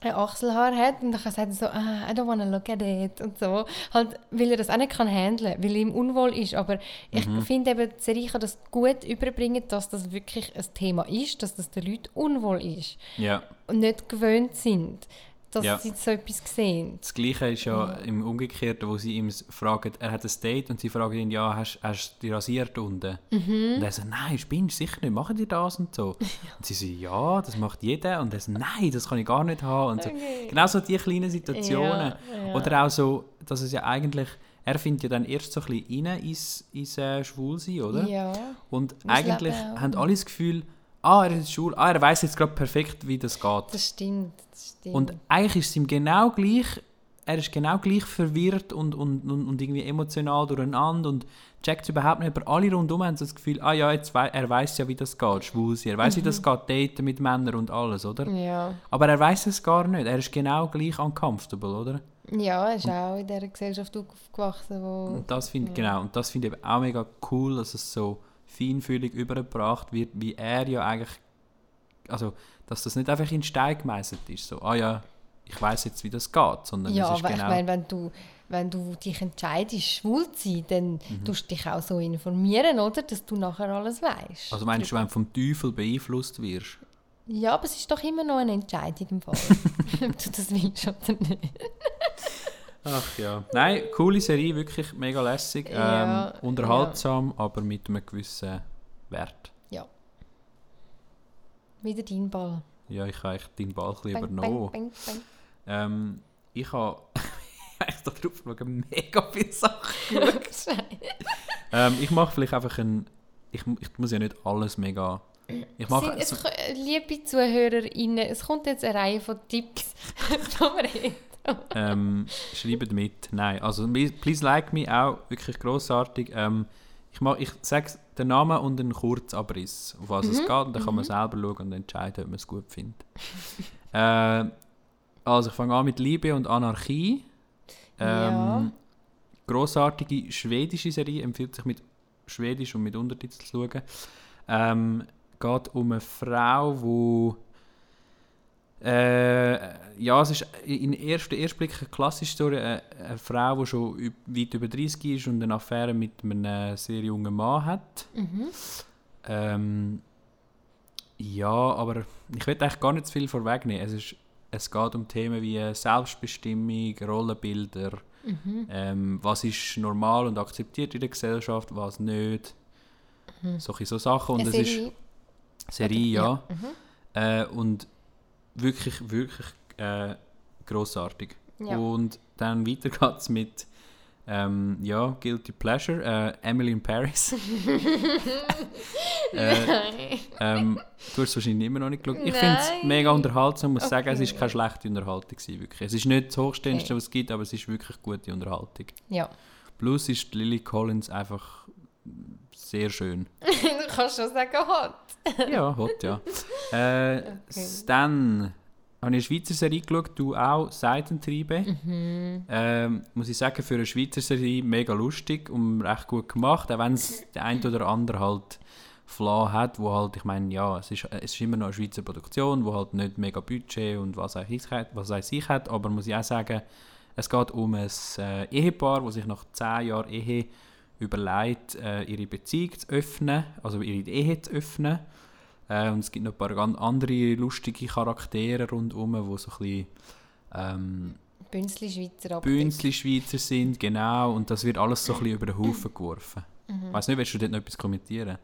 ein Achselhaar hat und dann sagt er so, ah, I don't wanna look at it und so. Halt, weil er das auch nicht kann handeln, weil ihm unwohl ist. Aber ich finde eben, die Serie kann das gut überbringen, dass das wirklich ein Thema ist, dass das den Leuten unwohl ist Ja. und nicht gewöhnt sind, dass Ja. sie so etwas sehen. Das Gleiche ist ja im Umgekehrten, wo sie ihm fragen, er hat ein Date und sie fragen ihn, ja, hast, hast du dich rasiert unten? Mhm. Und er sagt, nein, spinnst du sicher nicht, machen die das und so. <laughs> Und sie sagen, ja, das macht jeder. Und er sagt, nein, das kann ich gar nicht haben. Und so. Okay. Genau so die kleinen Situationen. Ja, ja. Oder auch so, dass es ja eigentlich, er findet ja dann erst so ein bisschen rein ins, ins äh, Schwulsein, oder? Ja. Und eigentlich Leben haben alle das Gefühl, ah, er ist in der Schule, ah, er weiß jetzt gerade perfekt, wie das geht. Das stimmt. Das stimmt. Und eigentlich ist es ihm genau gleich, er ist genau gleich verwirrt und, und, und, und irgendwie emotional durcheinander und checkt es überhaupt nicht. Aber alle rundum haben so das Gefühl, ah ja, jetzt wei er weiß ja, wie das geht, schwul sein. Er weiß, wie das geht, daten mit Männern und alles, oder? ja. Aber er weiß es gar nicht. Er ist genau gleich uncomfortable, oder? ja, er ist auch in dieser Gesellschaft aufgewachsen, wo... Und das finde genau, und das finde ich eben auch mega cool, dass es so feinfühlig übergebracht wird, wie er ja eigentlich, also, dass das nicht einfach in Stein gemeißelt ist, so, ah ja, ich weiß jetzt, wie das geht, sondern Ja, es ist genau... ich meine, wenn du, wenn du dich entscheidest, schwul zu sein, dann Mhm. tust du dich auch so informieren, oder? Dass du nachher alles weißt. Also meinst du, wenn du vom Teufel beeinflusst wirst? Ja, aber es ist doch immer noch eine Entscheidung im Fall. <laughs> ob du das willst oder nicht. Ach ja. Nein, coole Serie, wirklich mega lässig. Ähm, Ja, unterhaltsam, aber mit einem gewissen Wert. Ja. Wieder dein Ball. Ja, ich habe echt deinen Ball ein bisschen übernommen. bang, bang, bang. Ähm, ich habe eigentlich <laughs> da drauf geschaut, mega viele Sachen. <laughs> Ähm, ich mache vielleicht einfach ein... Ich, ich muss ja nicht alles mega... Ich mache... Sind, es, liebe ZuhörerInnen, es kommt jetzt eine Reihe von Tipps <laughs> von. <laughs> ähm, schreibt mit. Nein, also Please Like Me auch wirklich grossartig. Ähm, ich mach, ich sage den Namen und einen Kurzabriss, auf was es geht. Und dann kann man selber schauen und entscheiden, ob man es gut findet. <laughs> äh, also ich fange an mit Liebe und Anarchie. Ähm, Ja. Grossartige schwedische Serie, empfiehlt sich mit Schwedisch und mit Untertiteln zu schauen. Ähm, geht um eine Frau, die äh, ja, es ist in ersten Erstblick eine klassische Story. Eine, eine Frau, die schon weit über 30 ist und eine Affäre mit einem sehr jungen Mann hat. Ähm, ja, aber ich will eigentlich gar nicht zu viel vorwegnehmen. Es, ist, es geht um Themen wie Selbstbestimmung, Rollenbilder, ähm, was ist normal und akzeptiert in der Gesellschaft, was nicht. Solche so Sachen. Und Eine es ist Serie. Serie, Oder- ja. Äh, und wirklich, wirklich äh, grossartig. Ja. Und dann weiter geht's mit ähm, ja, Guilty Pleasure, äh, Emily in Paris. <laughs> äh, ähm, du hast es wahrscheinlich immer noch nicht geschaut. Ich finde es mega unterhaltsam, muss sagen, es Okay. ist keine schlechte Unterhaltung gewesen, wirklich. Es ist nicht das Hochstehendste, Okay. was es gibt, aber es ist wirklich gute Unterhaltung. Ja. Plus ist Lily Collins einfach sehr schön. <laughs> du kannst schon sagen, hot. Ja, hot, ja. <laughs> Äh, s- Dann habe ich eine Schweizer Serie geschaut, du auch, Seitentriebe. Ähm, muss ich sagen, für eine Schweizer Serie mega lustig und recht gut gemacht, auch wenn es der ein oder andere halt Flaw hat, wo halt, ich meine, ja, es ist, es ist immer noch eine Schweizer Produktion, wo halt nicht mega Budget und was auch ich hat, was auch sich hat, aber muss ich auch sagen, es geht um ein äh, Ehepaar, das sich nach 10 Jahren Ehe überlegt, äh, ihre Beziehung zu öffnen, also ihre Ehe zu öffnen. Äh, und es gibt noch ein paar ganz andere lustige Charaktere rundherum, die so ein bisschen ähm. Bünzli-Schweizer sind, genau. Und das wird alles so ein bisschen über den Haufen geworfen. Ich weiss nicht, willst du dort noch etwas kommentieren?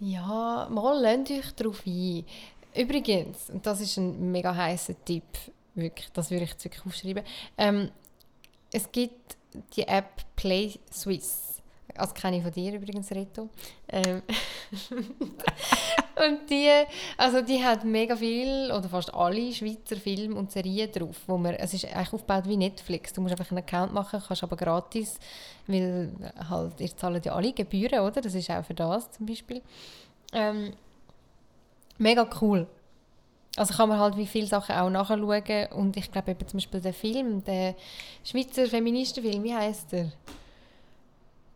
Ja, mal lernt euch darauf ein. Übrigens, und das ist ein mega heißer Tipp, wirklich, das würde ich jetzt wirklich aufschreiben. Ähm, es gibt die App Play Swiss. Also kenne ich von dir übrigens, Reto. Ähm, <laughs> und die, also die hat mega viel oder fast alle Schweizer Filme und Serien drauf, wo man, es ist eigentlich aufgebaut wie Netflix. Du musst einfach einen Account machen, kannst aber gratis, weil halt, ihr zahlt ja alle Gebühren, oder? Das ist auch für das zum Beispiel. Ähm, mega cool. Also kann man halt wie viele Sachen auch nachschauen und ich glaube eben zum Beispiel der Film, der Schweizer Feministenfilm, wie heißt der?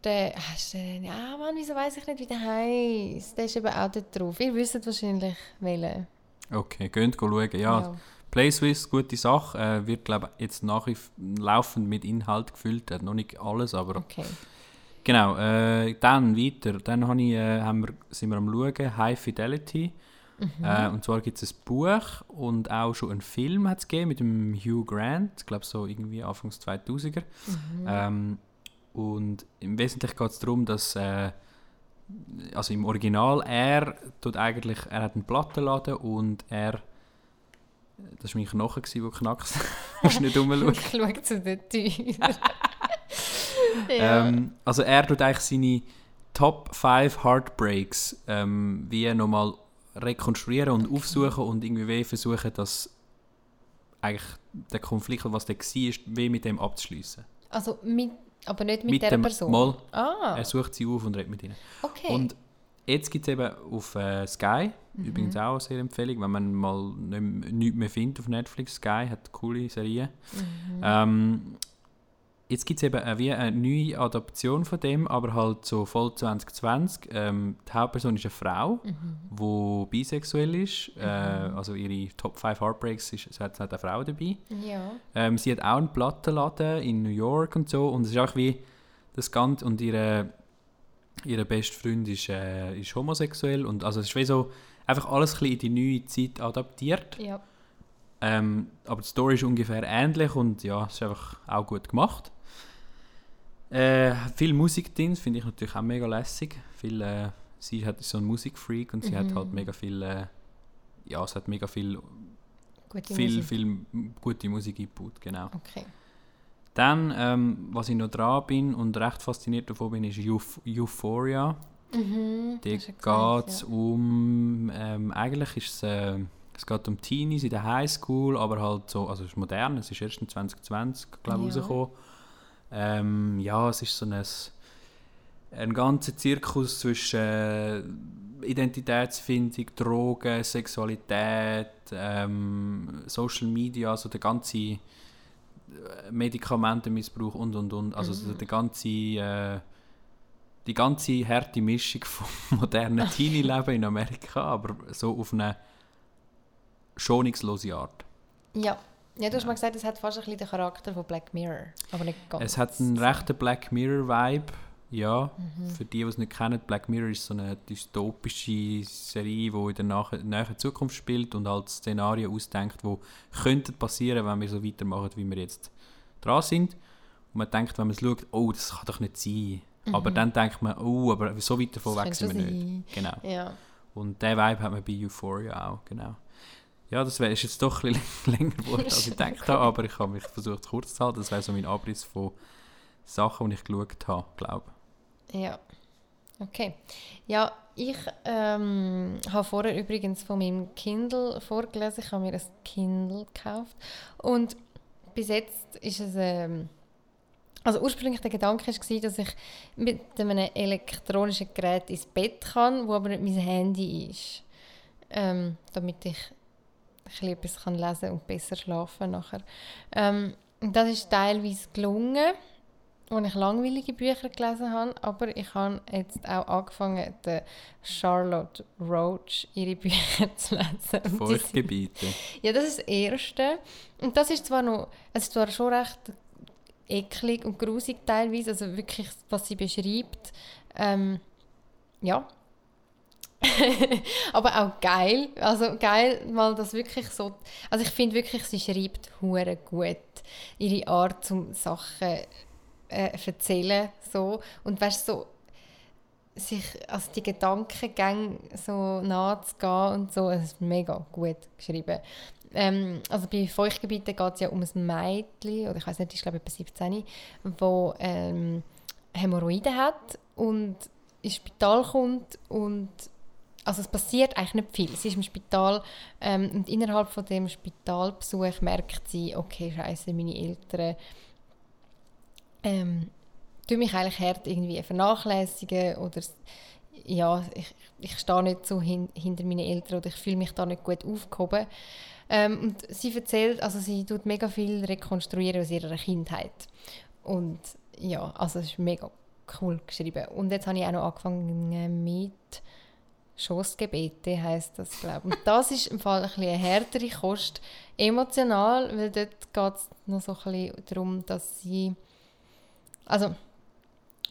Der, ah, ist der, ja Mann, wieso weiß ich nicht, wie der heißt? Der ist eben auch dort drauf. Ihr wisst wahrscheinlich, welchen. Okay, könnt schauen. Ja, PlaySwiss, gute Sache. Äh, wird, glaube jetzt nach laufend mit Inhalt gefüllt. Hat noch nicht alles, aber Okay. Genau, äh, dann weiter. Dann ich, äh, haben wir, sind wir am Schauen, High Fidelity. Äh, und zwar gibt es ein Buch und auch schon einen Film hat es mit dem Hugh Grant, ich glaube so irgendwie Anfangs 2000er. Ähm, und im Wesentlichen geht es darum, dass äh, also im Original er tut eigentlich, er hat einen Plattenladen und er das war mein Knochen, der knackt. <laughs> Musst nicht rumschauen. <laughs> Ich schaue zu den Türen. <laughs> ja. Ähm, also er tut eigentlich seine Top 5 Heartbreaks ähm, wie nochmal rekonstruieren und aufsuchen und irgendwie wie versuchen, dass eigentlich der Konflikt, was der war, wie mit dem abzuschließen. also mit, aber nicht mit, Mit dem Person. Mal. Ah, Er sucht sie auf und redet mit ihnen. okay. Und jetzt gibt es eben auf äh, Sky, Mhm. übrigens auch eine sehr Empfehlung, wenn man mal nicht, nichts mehr findet auf Netflix. Sky hat coole Serien. Mhm. Ähm, jetzt gibt es eben äh, wie eine neue Adaption von dem, aber halt so voll 2020. Ähm, die Hauptperson ist eine Frau, Mhm. die bisexuell ist. Äh, also ihre Top 5 Heartbreaks ist, es hat, eine Frau dabei. ja. Ähm, sie hat auch einen Plattenladen in New York und so. Und es ist auch wie das Ganze. Und ihre, ihre beste Freund ist, äh, ist homosexuell. Und also es ist wie so einfach alles ein bisschen in die neue Zeit adaptiert. Ja. Ähm, aber die Story ist ungefähr ähnlich und ja, es ist einfach auch gut gemacht. Äh, viel Musik drin, finde ich natürlich auch mega lässig. Viel, äh, sie hat so einen Musikfreak und sie hat halt mega viel, äh, ja, es hat mega viel, Gute viel, Musik. viel gute Musik eingebaut, genau. Okay. Dann, ähm, was ich noch dran bin und recht fasziniert davon bin, ist Euph Euphoria. Mhm. Da geht es um, ähm, eigentlich ist es, äh, es geht um Teenies in der Highschool, aber halt so, also es ist modern, es ist erst in 2020, glaube ich, Ja. rausgekommen. Ähm, ja, es ist so ein, ein ganzer Zirkus zwischen äh, Identitätsfindung, Drogen, Sexualität, ähm, Social Media, also der ganze äh, Medikamentenmissbrauch und und und, also so der ganze äh, die ganze harte Mischung <laughs> vom modernen <laughs> Teenie-Leben in Amerika, aber so auf eine schonungslose Art. Ja. Ja, du hast mal gesagt, es hat fast ein bisschen den Charakter von Black Mirror, aber nicht ganz. Es hat einen rechten Black Mirror-Vibe, ja. Mhm. Für die, die es nicht kennen, Black Mirror ist so eine dystopische Serie, die in der nahen Zukunft spielt und halt Szenarien ausdenkt, die könnten passieren, wenn wir so weitermachen, wie wir jetzt dran sind. Und man denkt, wenn man es schaut, oh, das kann doch nicht sein. Aber dann denkt man, oh, aber so weit davon Mhm. Das weg sind wir nicht. Genau. Ja. Und der Vibe hat man bei Euphoria auch, genau. Ja, das wär, ist jetzt doch ein bisschen <laughs> länger geworden, als ich gedacht habe, aber ich habe mich versucht kurz zu halten. Das wäre so mein Abriss von Sachen, die ich geschaut habe, glaube Ja. Okay. Ja, ich ähm, habe vorher übrigens von meinem Kindle vorgelesen. Ich habe mir ein Kindle gekauft. Und bis jetzt ist es. Ähm, also ursprünglich der Gedanke war, dass ich mit einem elektronischen Gerät ins Bett kann, wo aber nicht mein Handy ist. Ähm, damit ich bisschen etwas kann lesen und besser schlafen nachher. Ähm, das ist teilweise gelungen wo ich langweilige Bücher gelesen habe, aber ich habe jetzt auch angefangen, den Charlotte Roach ihre <laughs> Bücher zu lesen. Feuchtgebiete. ja, das ist das Erste. Und das ist zwar noch, es ist zwar schon recht eklig und grusig teilweise, also wirklich, was sie beschreibt, ähm, ja. <laughs> Aber auch geil, also geil, mal das wirklich so, also ich finde wirklich, sie schreibt hure gut, ihre Art zum Sachen äh, erzählen, so, und weißt so, sich, also die Gedankengänge so nachzugehen und so, es ist mega gut geschrieben. Ähm, also bei Feuchtgebieten geht es ja um ein Mädchen, oder ich weiß nicht, ist glaube ich etwa 17, wo ähm, Hämorrhoiden hat und ins Spital kommt und also es passiert eigentlich nicht viel. Sie ist im Spital ähm, und innerhalb von dem Spitalbesuch merkt sie, okay, scheiße, meine Eltern ähm, tun mich eigentlich hart irgendwie vernachlässigen oder ja, ich, ich stehe nicht so hin, hinter meinen Eltern oder ich fühle mich da nicht gut aufgehoben. Ähm, und sie erzählt, also sie tut mega viel rekonstruieren aus ihrer Kindheit. Und ja, also es ist mega cool geschrieben. Und jetzt habe ich auch noch angefangen mit Schossgebete heißt das, glaube ich. Das ist im Fall ein eine härtere Kost, emotional, weil dort geht es noch so ein bisschen darum, dass sie, also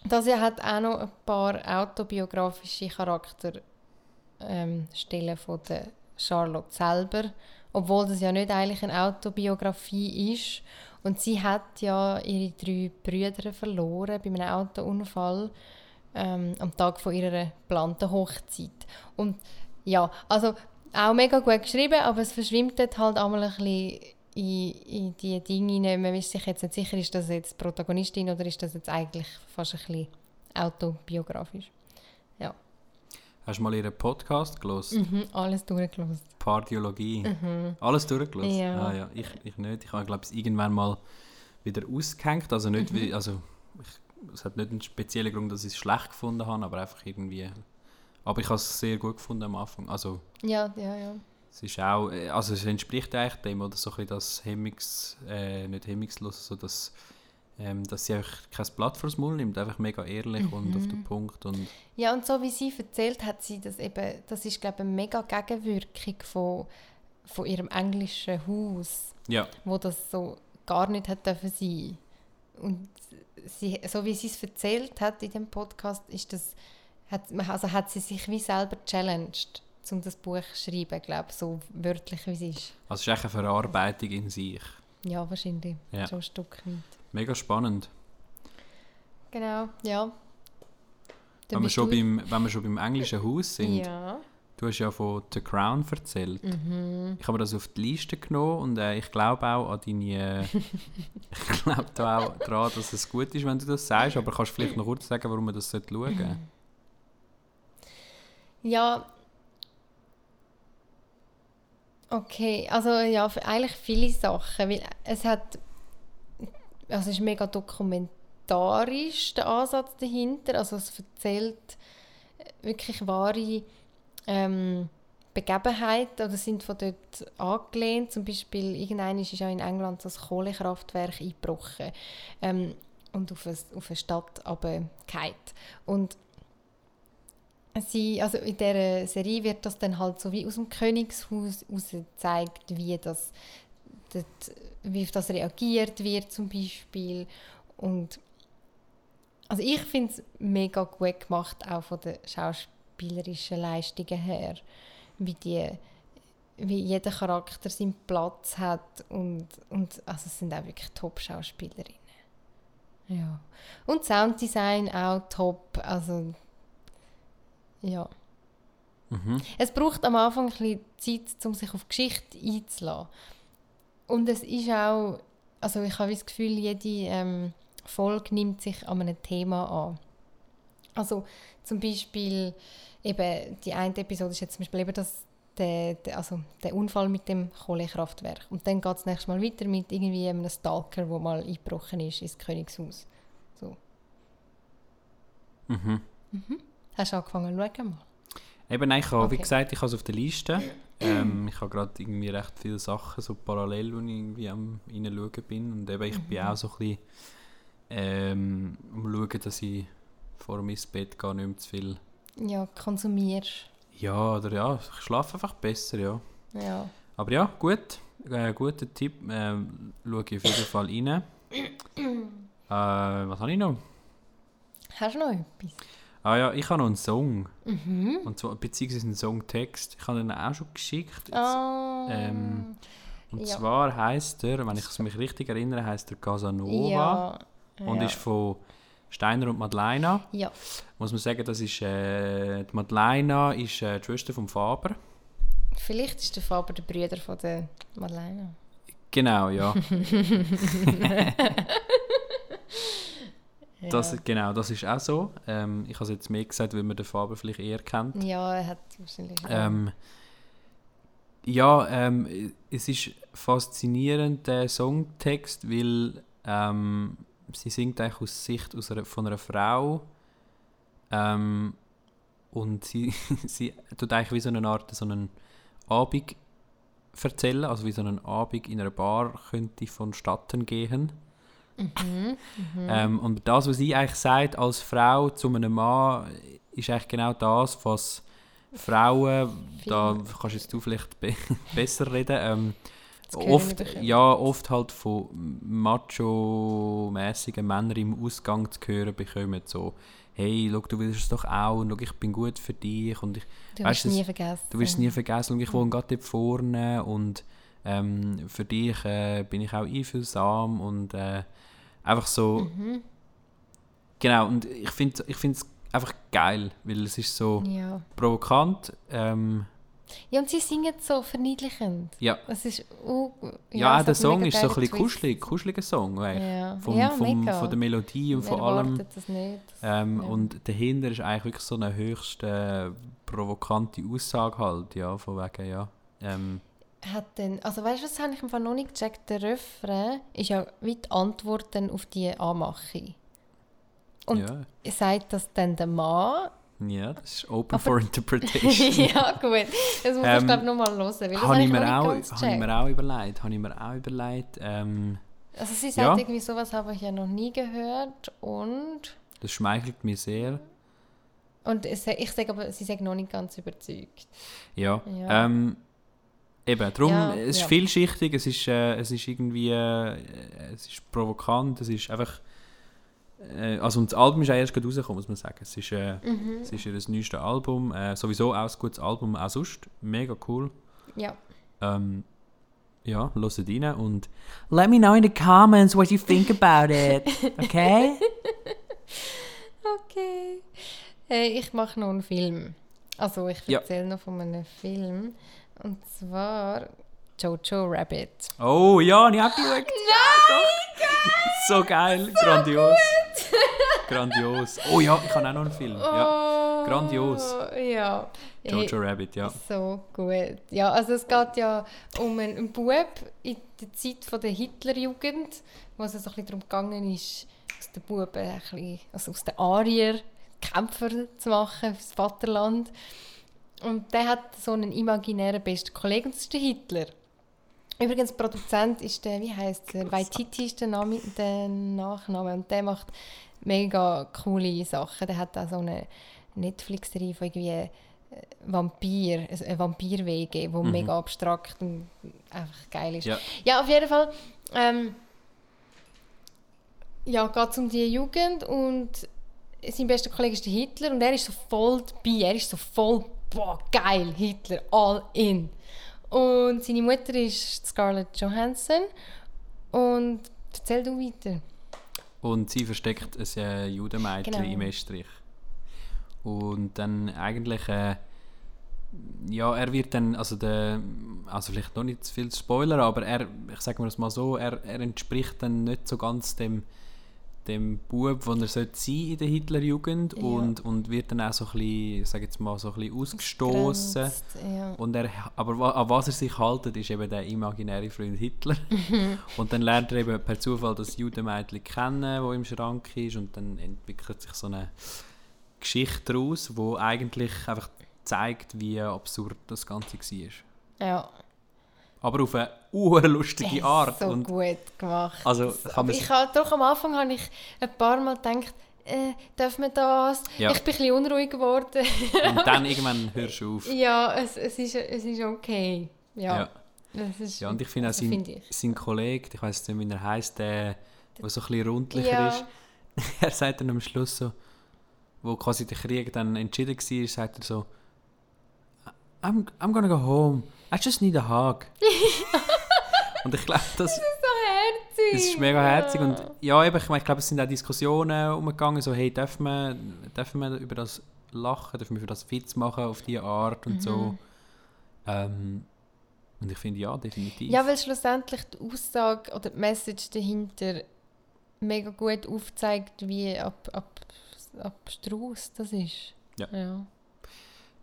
das hat auch noch ein paar autobiografische Charakterstellen ähm, von der Charlotte selber, obwohl das ja nicht eigentlich eine Autobiografie ist. Und sie hat ja ihre drei Brüder verloren bei einem Autounfall ähm, am Tag von ihrer geplanten Hochzeit. Und ja, also auch mega gut geschrieben, aber es verschwimmt halt einmal ein bisschen in, in die Dinge hinein. Man ist sich jetzt nicht sicher, ist das jetzt Protagonistin oder ist das jetzt eigentlich fast ein bisschen autobiografisch. Ja. Hast du mal ihren Podcast gelesen? Mhm, alles durchgelesen. Pardiologie. Alles durchgelesen? Ja. Ah, ja. Ich, ich nicht. Ich habe, glaube ich, irgendwann mal wieder ausgehängt. Also nicht, wie, also ich, es hat nicht einen speziellen Grund, dass ich es schlecht gefunden habe, aber einfach irgendwie... Aber ich habe es sehr gut gefunden am Anfang. Also Ja, ja, ja. es ist auch... äh, Also es entspricht eigentlich dem, oder so ein bisschen das Hemmungs... Äh, nicht hemmungslos, so dass... Ähm, dass sie einfach kein Blatt vors Maul nimmt, einfach mega ehrlich und auf den Punkt und... Ja, und so wie sie erzählt hat, sie das eben, das ist glaube ich eine mega Gegenwirkung von, von ihrem englischen Haus, Ja, wo das so gar nicht hat dürfen sein. Und sie, so wie sie es erzählt hat in dem Podcast, ist das, hat, also hat sie sich wie selber challenged, um das Buch zu schreiben, glaube so wörtlich wie es ist. also es ist eine Verarbeitung in sich. Ja, wahrscheinlich. Ja. So ein Stück weit. Mega spannend. Genau, ja. Dann Wenn wir, schon du- beim, wenn wir schon beim englischen Haus sind, Ja. Du hast ja von The Crown erzählt. Mhm. Ich habe das auf die Liste genommen und äh, ich glaube auch an deine. Äh, <laughs> <laughs> ich glaube da auch daran, dass es gut ist, wenn du das sagst, aber kannst du vielleicht noch kurz sagen, warum man das schauen sollte? Ja. Okay, also ja, eigentlich viele Sachen, weil es hat, also es ist mega dokumentarisch der Ansatz dahinter, also es erzählt äh, wirklich wahre ähm, Begebenheiten oder sind von dort angelehnt. Zum Beispiel, irgendwann ist ja in England das Kohlekraftwerk eingebrochen ähm, und auf eine, auf eine Stadt runtergefallen. Und sie, also in dieser Serie wird das dann halt so wie aus dem Königshaus heraus gezeigt, wie das, dort, wie auf das reagiert wird zum Beispiel. Und also ich finde es mega gut gemacht, auch von den schauspielerischen Leistungen her, wie die wie jeder Charakter seinen Platz hat und, und also es sind auch wirklich Top-Schauspielerinnen. Ja. Und Sounddesign auch top, also ja. Mhm. Es braucht am Anfang ein bisschen Zeit, um sich auf die Geschichte einzulassen. Und es ist auch, also ich habe das Gefühl, jede ähm, Folge nimmt sich an einem Thema an. Also zum Beispiel, eben die eine Episode ist jetzt zum Beispiel eben das, der, der, also der Unfall mit dem Kohlekraftwerk. Und dann geht es nächstes Mal weiter mit irgendwie einem Stalker, der mal eingebrochen ist ins Königshaus. So. Mhm. Hast du angefangen zu schauen? Mal? Eben, nein, ich habe, wie Okay. gesagt, ich habe es auf der Liste. Ähm, ich habe gerade irgendwie recht viele Sachen so parallel, wo ich irgendwie am reinschauen bin. Und eben, ich bin auch so ein bisschen ähm, am schauen, dass ich vor dem Bett gehe, nicht mehr zu viel... Ja, konsumierst. Ja, oder ja, ich schlafe einfach besser, ja. Ja. Aber ja, gut. Äh, guter Tipp. Ähm, schaue ich auf jeden Fall rein. <clears throat> äh, was habe ich noch? Hast du noch etwas? Ah ja, ich habe noch einen Song. Mhm. Und zwar, beziehungsweise einen Songtext. Ich habe den auch schon geschickt. Jetzt, Ah, ähm, Und ja. zwar heißt er, wenn ich es mich richtig erinnere, heißt er Casanova. ja. Und ja. ist von Steiner und Madeleine. Ja, Muss man sagen, das ist, äh, die Madeleine ist äh, die Schwester vom Faber. vielleicht ist der Faber der Brüder von der Madeleine. Genau, ja. <laughs> Ja. Das, genau, das ist auch so. Ähm, ich habe es jetzt mehr gesagt, weil man den Faber vielleicht eher kennt. ja, er hat wahrscheinlich. Ähm, ja, ähm, es ist faszinierend, der Songtext, weil ähm, sie singt eigentlich aus Sicht aus einer, von einer Frau ähm, und sie, <laughs> sie tut eigentlich wie so eine Art so einen Abend erzählen, also wie so einen Abend in einer Bar könnte vonstatten gehen. Mhm, Ähm, und das, was sie eigentlich sagt als Frau zu einem Mann, ist eigentlich genau das, was Frauen, da kannst jetzt du vielleicht be <laughs> besser reden. Ähm, oft, ja, oft halt von macho-mäßigen Männern im Ausgang zu hören bekommen, so «Hey, schau, du willst es doch auch und schau, ich bin gut für dich und ich, Du wirst du, nie vergessen. du wirst es nie vergessen und ich wohne gerade dort vorne und ähm, für dich äh, bin ich auch einfühlsam und äh, einfach so...» Mhm. Genau, und ich finde ich es einfach geil, weil es ist so Ja. provokant. Ähm, ja, und sie singen so verniedlichend. ja, Es ist uh, ja, es der Song ist so ein bisschen kuschelig, kuscheliger Song. weißt. Ja, Vom, ja vom, von der Melodie und von allem. das nicht. Ähm, ja. Und dahinter ist eigentlich wirklich so eine höchst äh, provokante Aussage halt, ja, von wegen, ja. Ähm, hat denn, also weißt du, was habe ich im Fall noch nicht gecheckt? Der Refrain ist ja wie die Antwort dann auf die Anmachung. Und ja, sagt das dann der Mann? Ja, das ist open Aber- for <laughs> interpretation. ja, gut. Das muss Ähm, ich glaube nochmal hören. Habe ich, mir auch, hab ich mir auch überlegt, habe ich mir auch überlegt. Ähm, Also sie sagt Ja. irgendwie, sowas habe ich ja noch nie gehört und... das schmeichelt mir sehr. Und ich sage aber, sie sagt noch nicht ganz überzeugt. Ja. Ja. Ähm, eben, darum, Ja, es ist vielschichtig, es ist, äh, es ist irgendwie, äh, es ist provokant, es ist einfach, also und das Album ist auch erst gerade rausgekommen, muss man sagen. Es ist, äh, Mhm. es ist ihr neuestes Album, äh, sowieso auch ein gutes Album, auch sonst, mega cool. Ja. Ähm, ja, hört rein und let me know in the comments what you think about it, <laughs> okay? Okay. Äh, ich mache noch einen Film. Also ich Ja. erzähle noch von einem Film. Und zwar Jojo Rabbit. Oh ja, ich hab die geschaut. So geil, grandios. Grandios. Oh ja, ich habe auch noch einen Film. Ja. Oh, grandios. Ja. Jojo Rabbit, ja. So gut. Ja, also es geht ja um einen, einen Bub in der Zeit von der Hitlerjugend, wo es so ein bisschen darum gegangen ist, aus den Buben ein bisschen, also aus den Arier Kämpfer zu machen fürs Vaterland. Und der hat so einen imaginären besten Kollegen, und das ist der Hitler. Übrigens, der Produzent ist der, wie heißt der? Waititi ist der, Name, der Nachname. Und der macht mega coole Sachen. Der hat auch so eine Netflix-Serie von irgendwie äh, Vampir, also eine Vampir-WG, wo mega abstrakt und einfach geil ist. Ja. Ja, auf jeden Fall. Ähm, ja, geht es um die Jugend und sein bester Kollege ist der Hitler und er ist so voll dabei. Er ist so voll, boah, geil, Hitler, all in. Und seine Mutter ist Scarlett Johansson und erzähl du weiter. Und sie versteckt ein äh, Judenmädchen Genau. im Estrich. Und dann eigentlich, äh, ja, er wird dann, also der, also vielleicht noch nicht zu viel Spoiler, aber er, ich sage mir das mal so, er, er entspricht dann nicht so ganz dem, dem Bub, den er sein in der Hitlerjugend Ja. und, und wird dann auch so ein bisschen, sage jetzt mal, so ein bisschen ausgestoßen. Ja. Und er, aber an was er sich haltet, ist eben der imaginäre Freund Hitler. <laughs> und dann lernt er eben per Zufall das Judenmädchen kennen, wo im Schrank ist. Und dann entwickelt sich so eine Geschichte daraus, wo eigentlich einfach zeigt, wie absurd das Ganze war. ja. Aber auf eine urlustige Art. So und gut gemacht. Also kann ich habe doch am Anfang habe ich ein paar Mal gedacht, äh, darf man das? Ja. Ich bin ein bisschen unruhig geworden. und <laughs> dann irgendwann hörst du auf. ja, es, es, ist, es ist okay. Ja, Ja. Das ist, Ja, und ich finde auch sein, finde ich. sein Kollege, ich weiß nicht, wie er heißt, der, der so ein bisschen rundlicher Ja. ist. <laughs> er sagt dann am Schluss so, wo quasi der Krieg dann entschieden war, sagt er so, I'm, I'm gonna go home. I just need a hug. <laughs> und ich glaube, das, So herzig. das ist mega herzig. Und ja, eben, ich, meine, ich glaube, es sind auch Diskussionen umgegangen, so, hey, dürfen wir, dürfen wir über das lachen, dürfen wir für das Witz machen auf diese Art und Mhm. so. Ähm, und ich finde, ja, definitiv. Ja, weil schlussendlich die Aussage oder die Message dahinter mega gut aufzeigt, wie ab, ab, abstrus das ist. Ja. ja.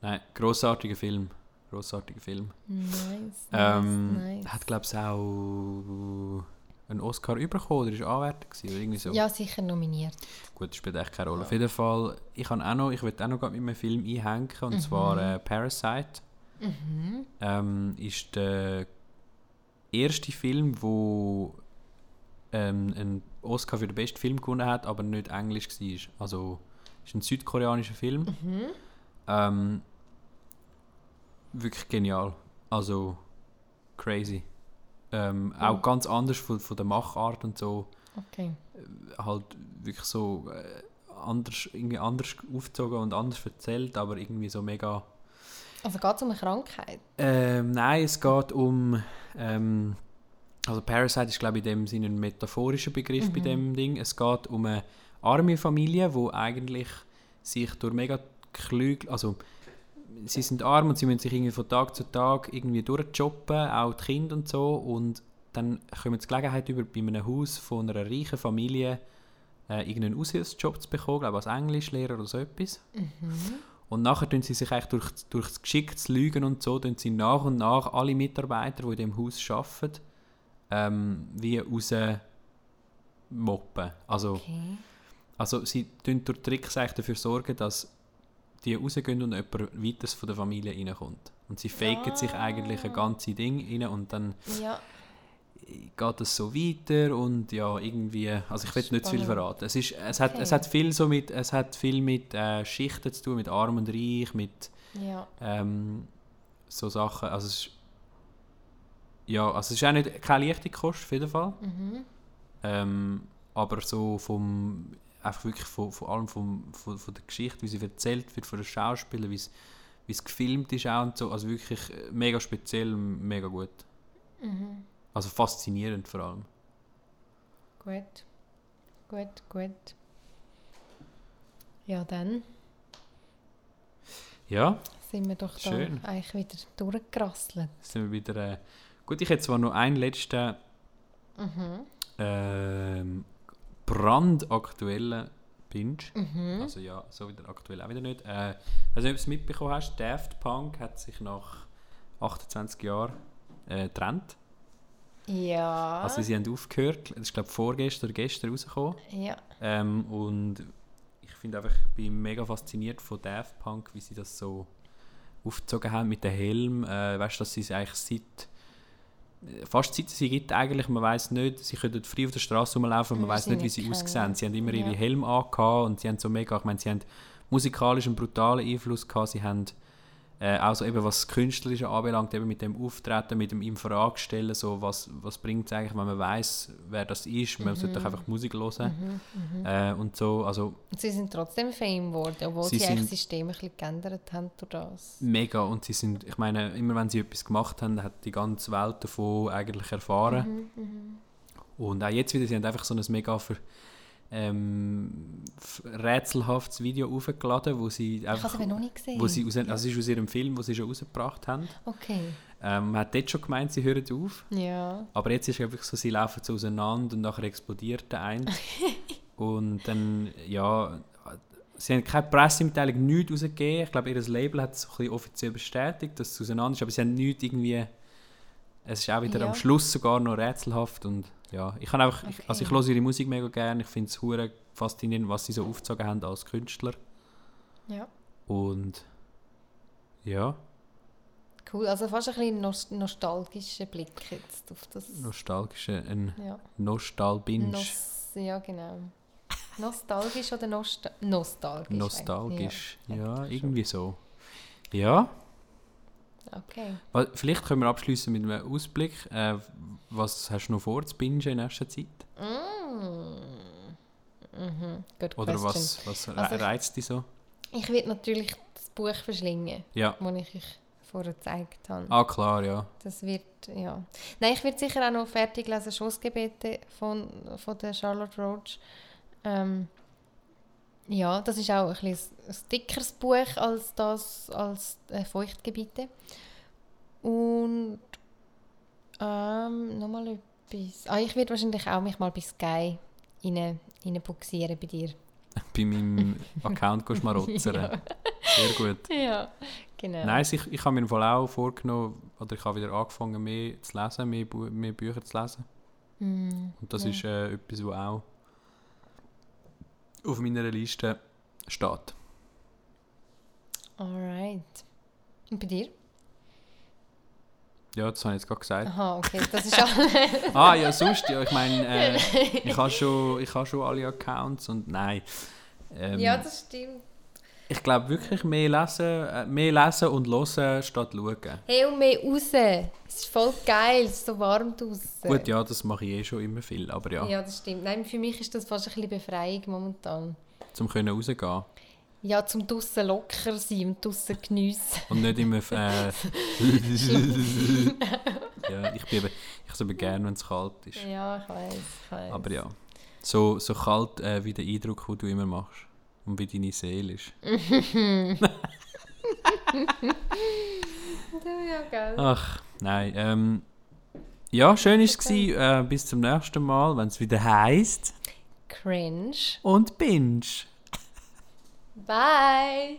Nein, grossartiger Film. Grossartiger Film. Nice, Ähm, nice. Hat, glaube ich, auch einen Oscar bekommen oder ist Anwärter gewesen, oder irgendwie so. Ja, sicher nominiert. Gut, das spielt echt keine Rolle. Auf jeden Fall, ich kann auch noch, ich will auch noch mit einem Film einhängen, und Mhm. zwar äh, Parasite. Ähm, ist der erste Film, wo ähm, einen Oscar für den besten Film gewonnen hat, aber nicht englisch war. Also, ist ein südkoreanischer Film. Mhm. Ähm, wirklich genial. Also crazy. Ähm, Auch ganz anders von, von der Machart und so. Okay. Halt wirklich so äh, anders, irgendwie anders aufgezogen und anders erzählt, aber irgendwie so mega. Also geht es um eine Krankheit? Ähm, nein, es geht um. Ähm, also Parasite ist glaube ich in dem Sinne ein metaphorischer Begriff bei dem Ding. Es geht um eine arme Familie, wo eigentlich sich durch mega klug, also sie sind arm und sie müssen sich irgendwie von Tag zu Tag irgendwie durchjobben, auch die Kinder und so und dann kommen sie die Gelegenheit über, bei einem Haus von einer reichen Familie äh, irgendeinen Aushilfsjob zu bekommen, glaube als Englischlehrer oder so etwas. Und nachher tun sie sich eigentlich durch, durch das geschicktes Lügen und so, tun sie nach und nach alle Mitarbeiter, die in dem Haus arbeiten, ähm, wie raus moppen. Also, Okay. also sie tun durch Tricks eigentlich dafür sorgen, dass die rausgehen und jemand weiteres von der Familie reinkommt. Und sie faken sich eigentlich ein ganzes Ding rein und dann Ja. geht es so weiter und ja, irgendwie, also ich will nicht zu viel verraten. Es, ist, es, hat, es Okay. hat viel so mit, es hat viel mit äh, Schichten zu tun, mit Arm und Reich, mit Ja. ähm, so Sachen. Also es ist, ja, also es ist auch nicht keine leichte Kost auf jeden Fall. Mhm. Ähm, aber so vom, einfach wirklich von, von allem vom, von, von der Geschichte, wie sie erzählt wird, von den Schauspielern, wie es, wie es gefilmt ist auch und so. Also wirklich äh, mega speziell, mega gut. Mhm. Also faszinierend vor allem. Gut. Gut, gut. Ja, dann Ja, sind wir doch da Schön. eigentlich wieder durchgerasselt. sind wir wieder. Äh, gut, ich hätte zwar noch einen letzten Mhm. ähm, brandaktuellen Binge. Mhm. Also ja, so wieder aktuell auch wieder nicht. Äh, also ob du es mitbekommen hast, Daft Punk hat sich nach 28 Jahren äh, getrennt. Ja. Also sie haben aufgehört, das ist glaube ich vorgestern oder gestern rausgekommen. ja. Ähm, und ich finde einfach, ich bin mega fasziniert von Daft Punk, wie sie das so aufgezogen haben mit dem Helm. Äh, weißt du, dass sie es eigentlich seit fast seit es sie gibt eigentlich, man weiß nicht, sie können frei auf der Straße rumlaufen, man weiß nicht, wie sie aussehen. Sie haben immer Ja. ihre Helme angehabt und sie haben so mega, ich meine, sie haben musikalisch einen brutalen Einfluss gehabt, sie haben äh, auch so eben was das Künstlerische anbelangt, eben mit dem Auftreten, mit dem Infrage stellen, so was, was bringt es eigentlich, wenn man weiß, wer das ist, man sollte doch einfach Musik hören. Äh, und so, also sie sind trotzdem Fame geworden, obwohl Sie sie, sind- das System ein bisschen geändert haben durch das. mega. Und sie sind, ich meine, immer wenn sie etwas gemacht haben, hat die ganze Welt davon eigentlich erfahren. Und auch jetzt wieder, sie haben einfach so ein mega ver, ähm, rätselhaftes Video aufgeladen, wo sie Ich habe einfach noch nicht gesehen. wo sie aus, also es ist aus ihrem Film, wo sie schon rausgebracht haben. okay. Ähm, man hat dort schon gemeint, sie hören auf. Ja. Aber jetzt ist es einfach so, sie laufen so auseinander und nachher explodiert der eine. <laughs> und dann, ja, sie haben keine Pressemitteilung, nichts rausgegeben. Ich glaube, ihr Label hat es so ein bisschen offiziell bestätigt, dass es auseinander ist, aber sie haben nichts irgendwie... Es ist auch wieder Ja. am Schluss sogar noch rätselhaft und ja, ich kann einfach, ich, also ich Okay. höre ihre Musik mega gerne, ich finde es hure faszinierend, was sie so aufgezogen haben als Künstler Ja. und ja, Cool, also fast ein bisschen nost nostalgischer Blick jetzt auf das. nostalgische, ein Ja. Nostal-Binge. Nos ja, genau. Nostalgisch oder Nostal nostalgisch? Nostalgisch, ja, eigentlich irgendwie so. Ja. Okay. vielleicht können wir abschließen mit einem Ausblick. Äh, was hast du noch vor zu bingen in nächster Zeit? Mm. Mhm. Good Oder question. was, was Also reizt dich so? Ich werde natürlich das Buch verschlingen, Ja, das ich euch vorher gezeigt habe. ah klar, ja. Das wird, ja. Nein, ich werde sicher auch noch fertig lesen, Schussgebete von, von der Charlotte Roach. Ähm, ja, das ist auch ein, ein dickeres Buch als das, als äh, Feuchtgebiete. Und ähm, nochmal etwas. Ah, ich werde wahrscheinlich auch mich mal bei Sky rein, rein buxieren bei dir. <laughs> Bei meinem Account gehst du mal <laughs> rotzern. Ja. Sehr gut. <laughs> Ja, genau. Nein, ich, ich habe mir im Fall auch vorgenommen, oder ich habe wieder angefangen, mehr zu lesen, mehr, Bu mehr Bücher zu lesen. Mm, Und das Ja. ist äh, etwas, was auch auf meiner Liste steht. alright. Und bei dir? Ja, das habe ich jetzt gerade gesagt. Aha, okay, das ist alles. <laughs> Ah, ja, sonst, ja, ich meine, äh, <laughs> ich habe schon, ich habe schon alle Accounts und nein. Ähm, ja, das stimmt. Ich glaube wirklich mehr lesen, äh, mehr lesen und hören statt schauen. Hey, und mehr raus. Es ist voll geil, es ist so warm draußen. Gut, ja, das mache ich eh schon immer viel, aber ja, Ja, das stimmt. Nein, für mich ist das fast ein bisschen Befreiung momentan. zum können rausgehen Ja, zum draussen locker sein und draussen geniessen. und nicht immer äh, <laughs> <laughs> ja, ich bin ich habe es eben gerne, wenn es kalt ist. Ja, ich weiß, ich weiß. Aber ja, so, so kalt äh, wie der Eindruck, den du immer machst und wie deine Seele ist. <laughs> Ja, gell. Ach, nein. Ähm, ja, schön war es. Äh, bis zum nächsten Mal, wenn es wieder heißt Cringe. und Binge. Bye.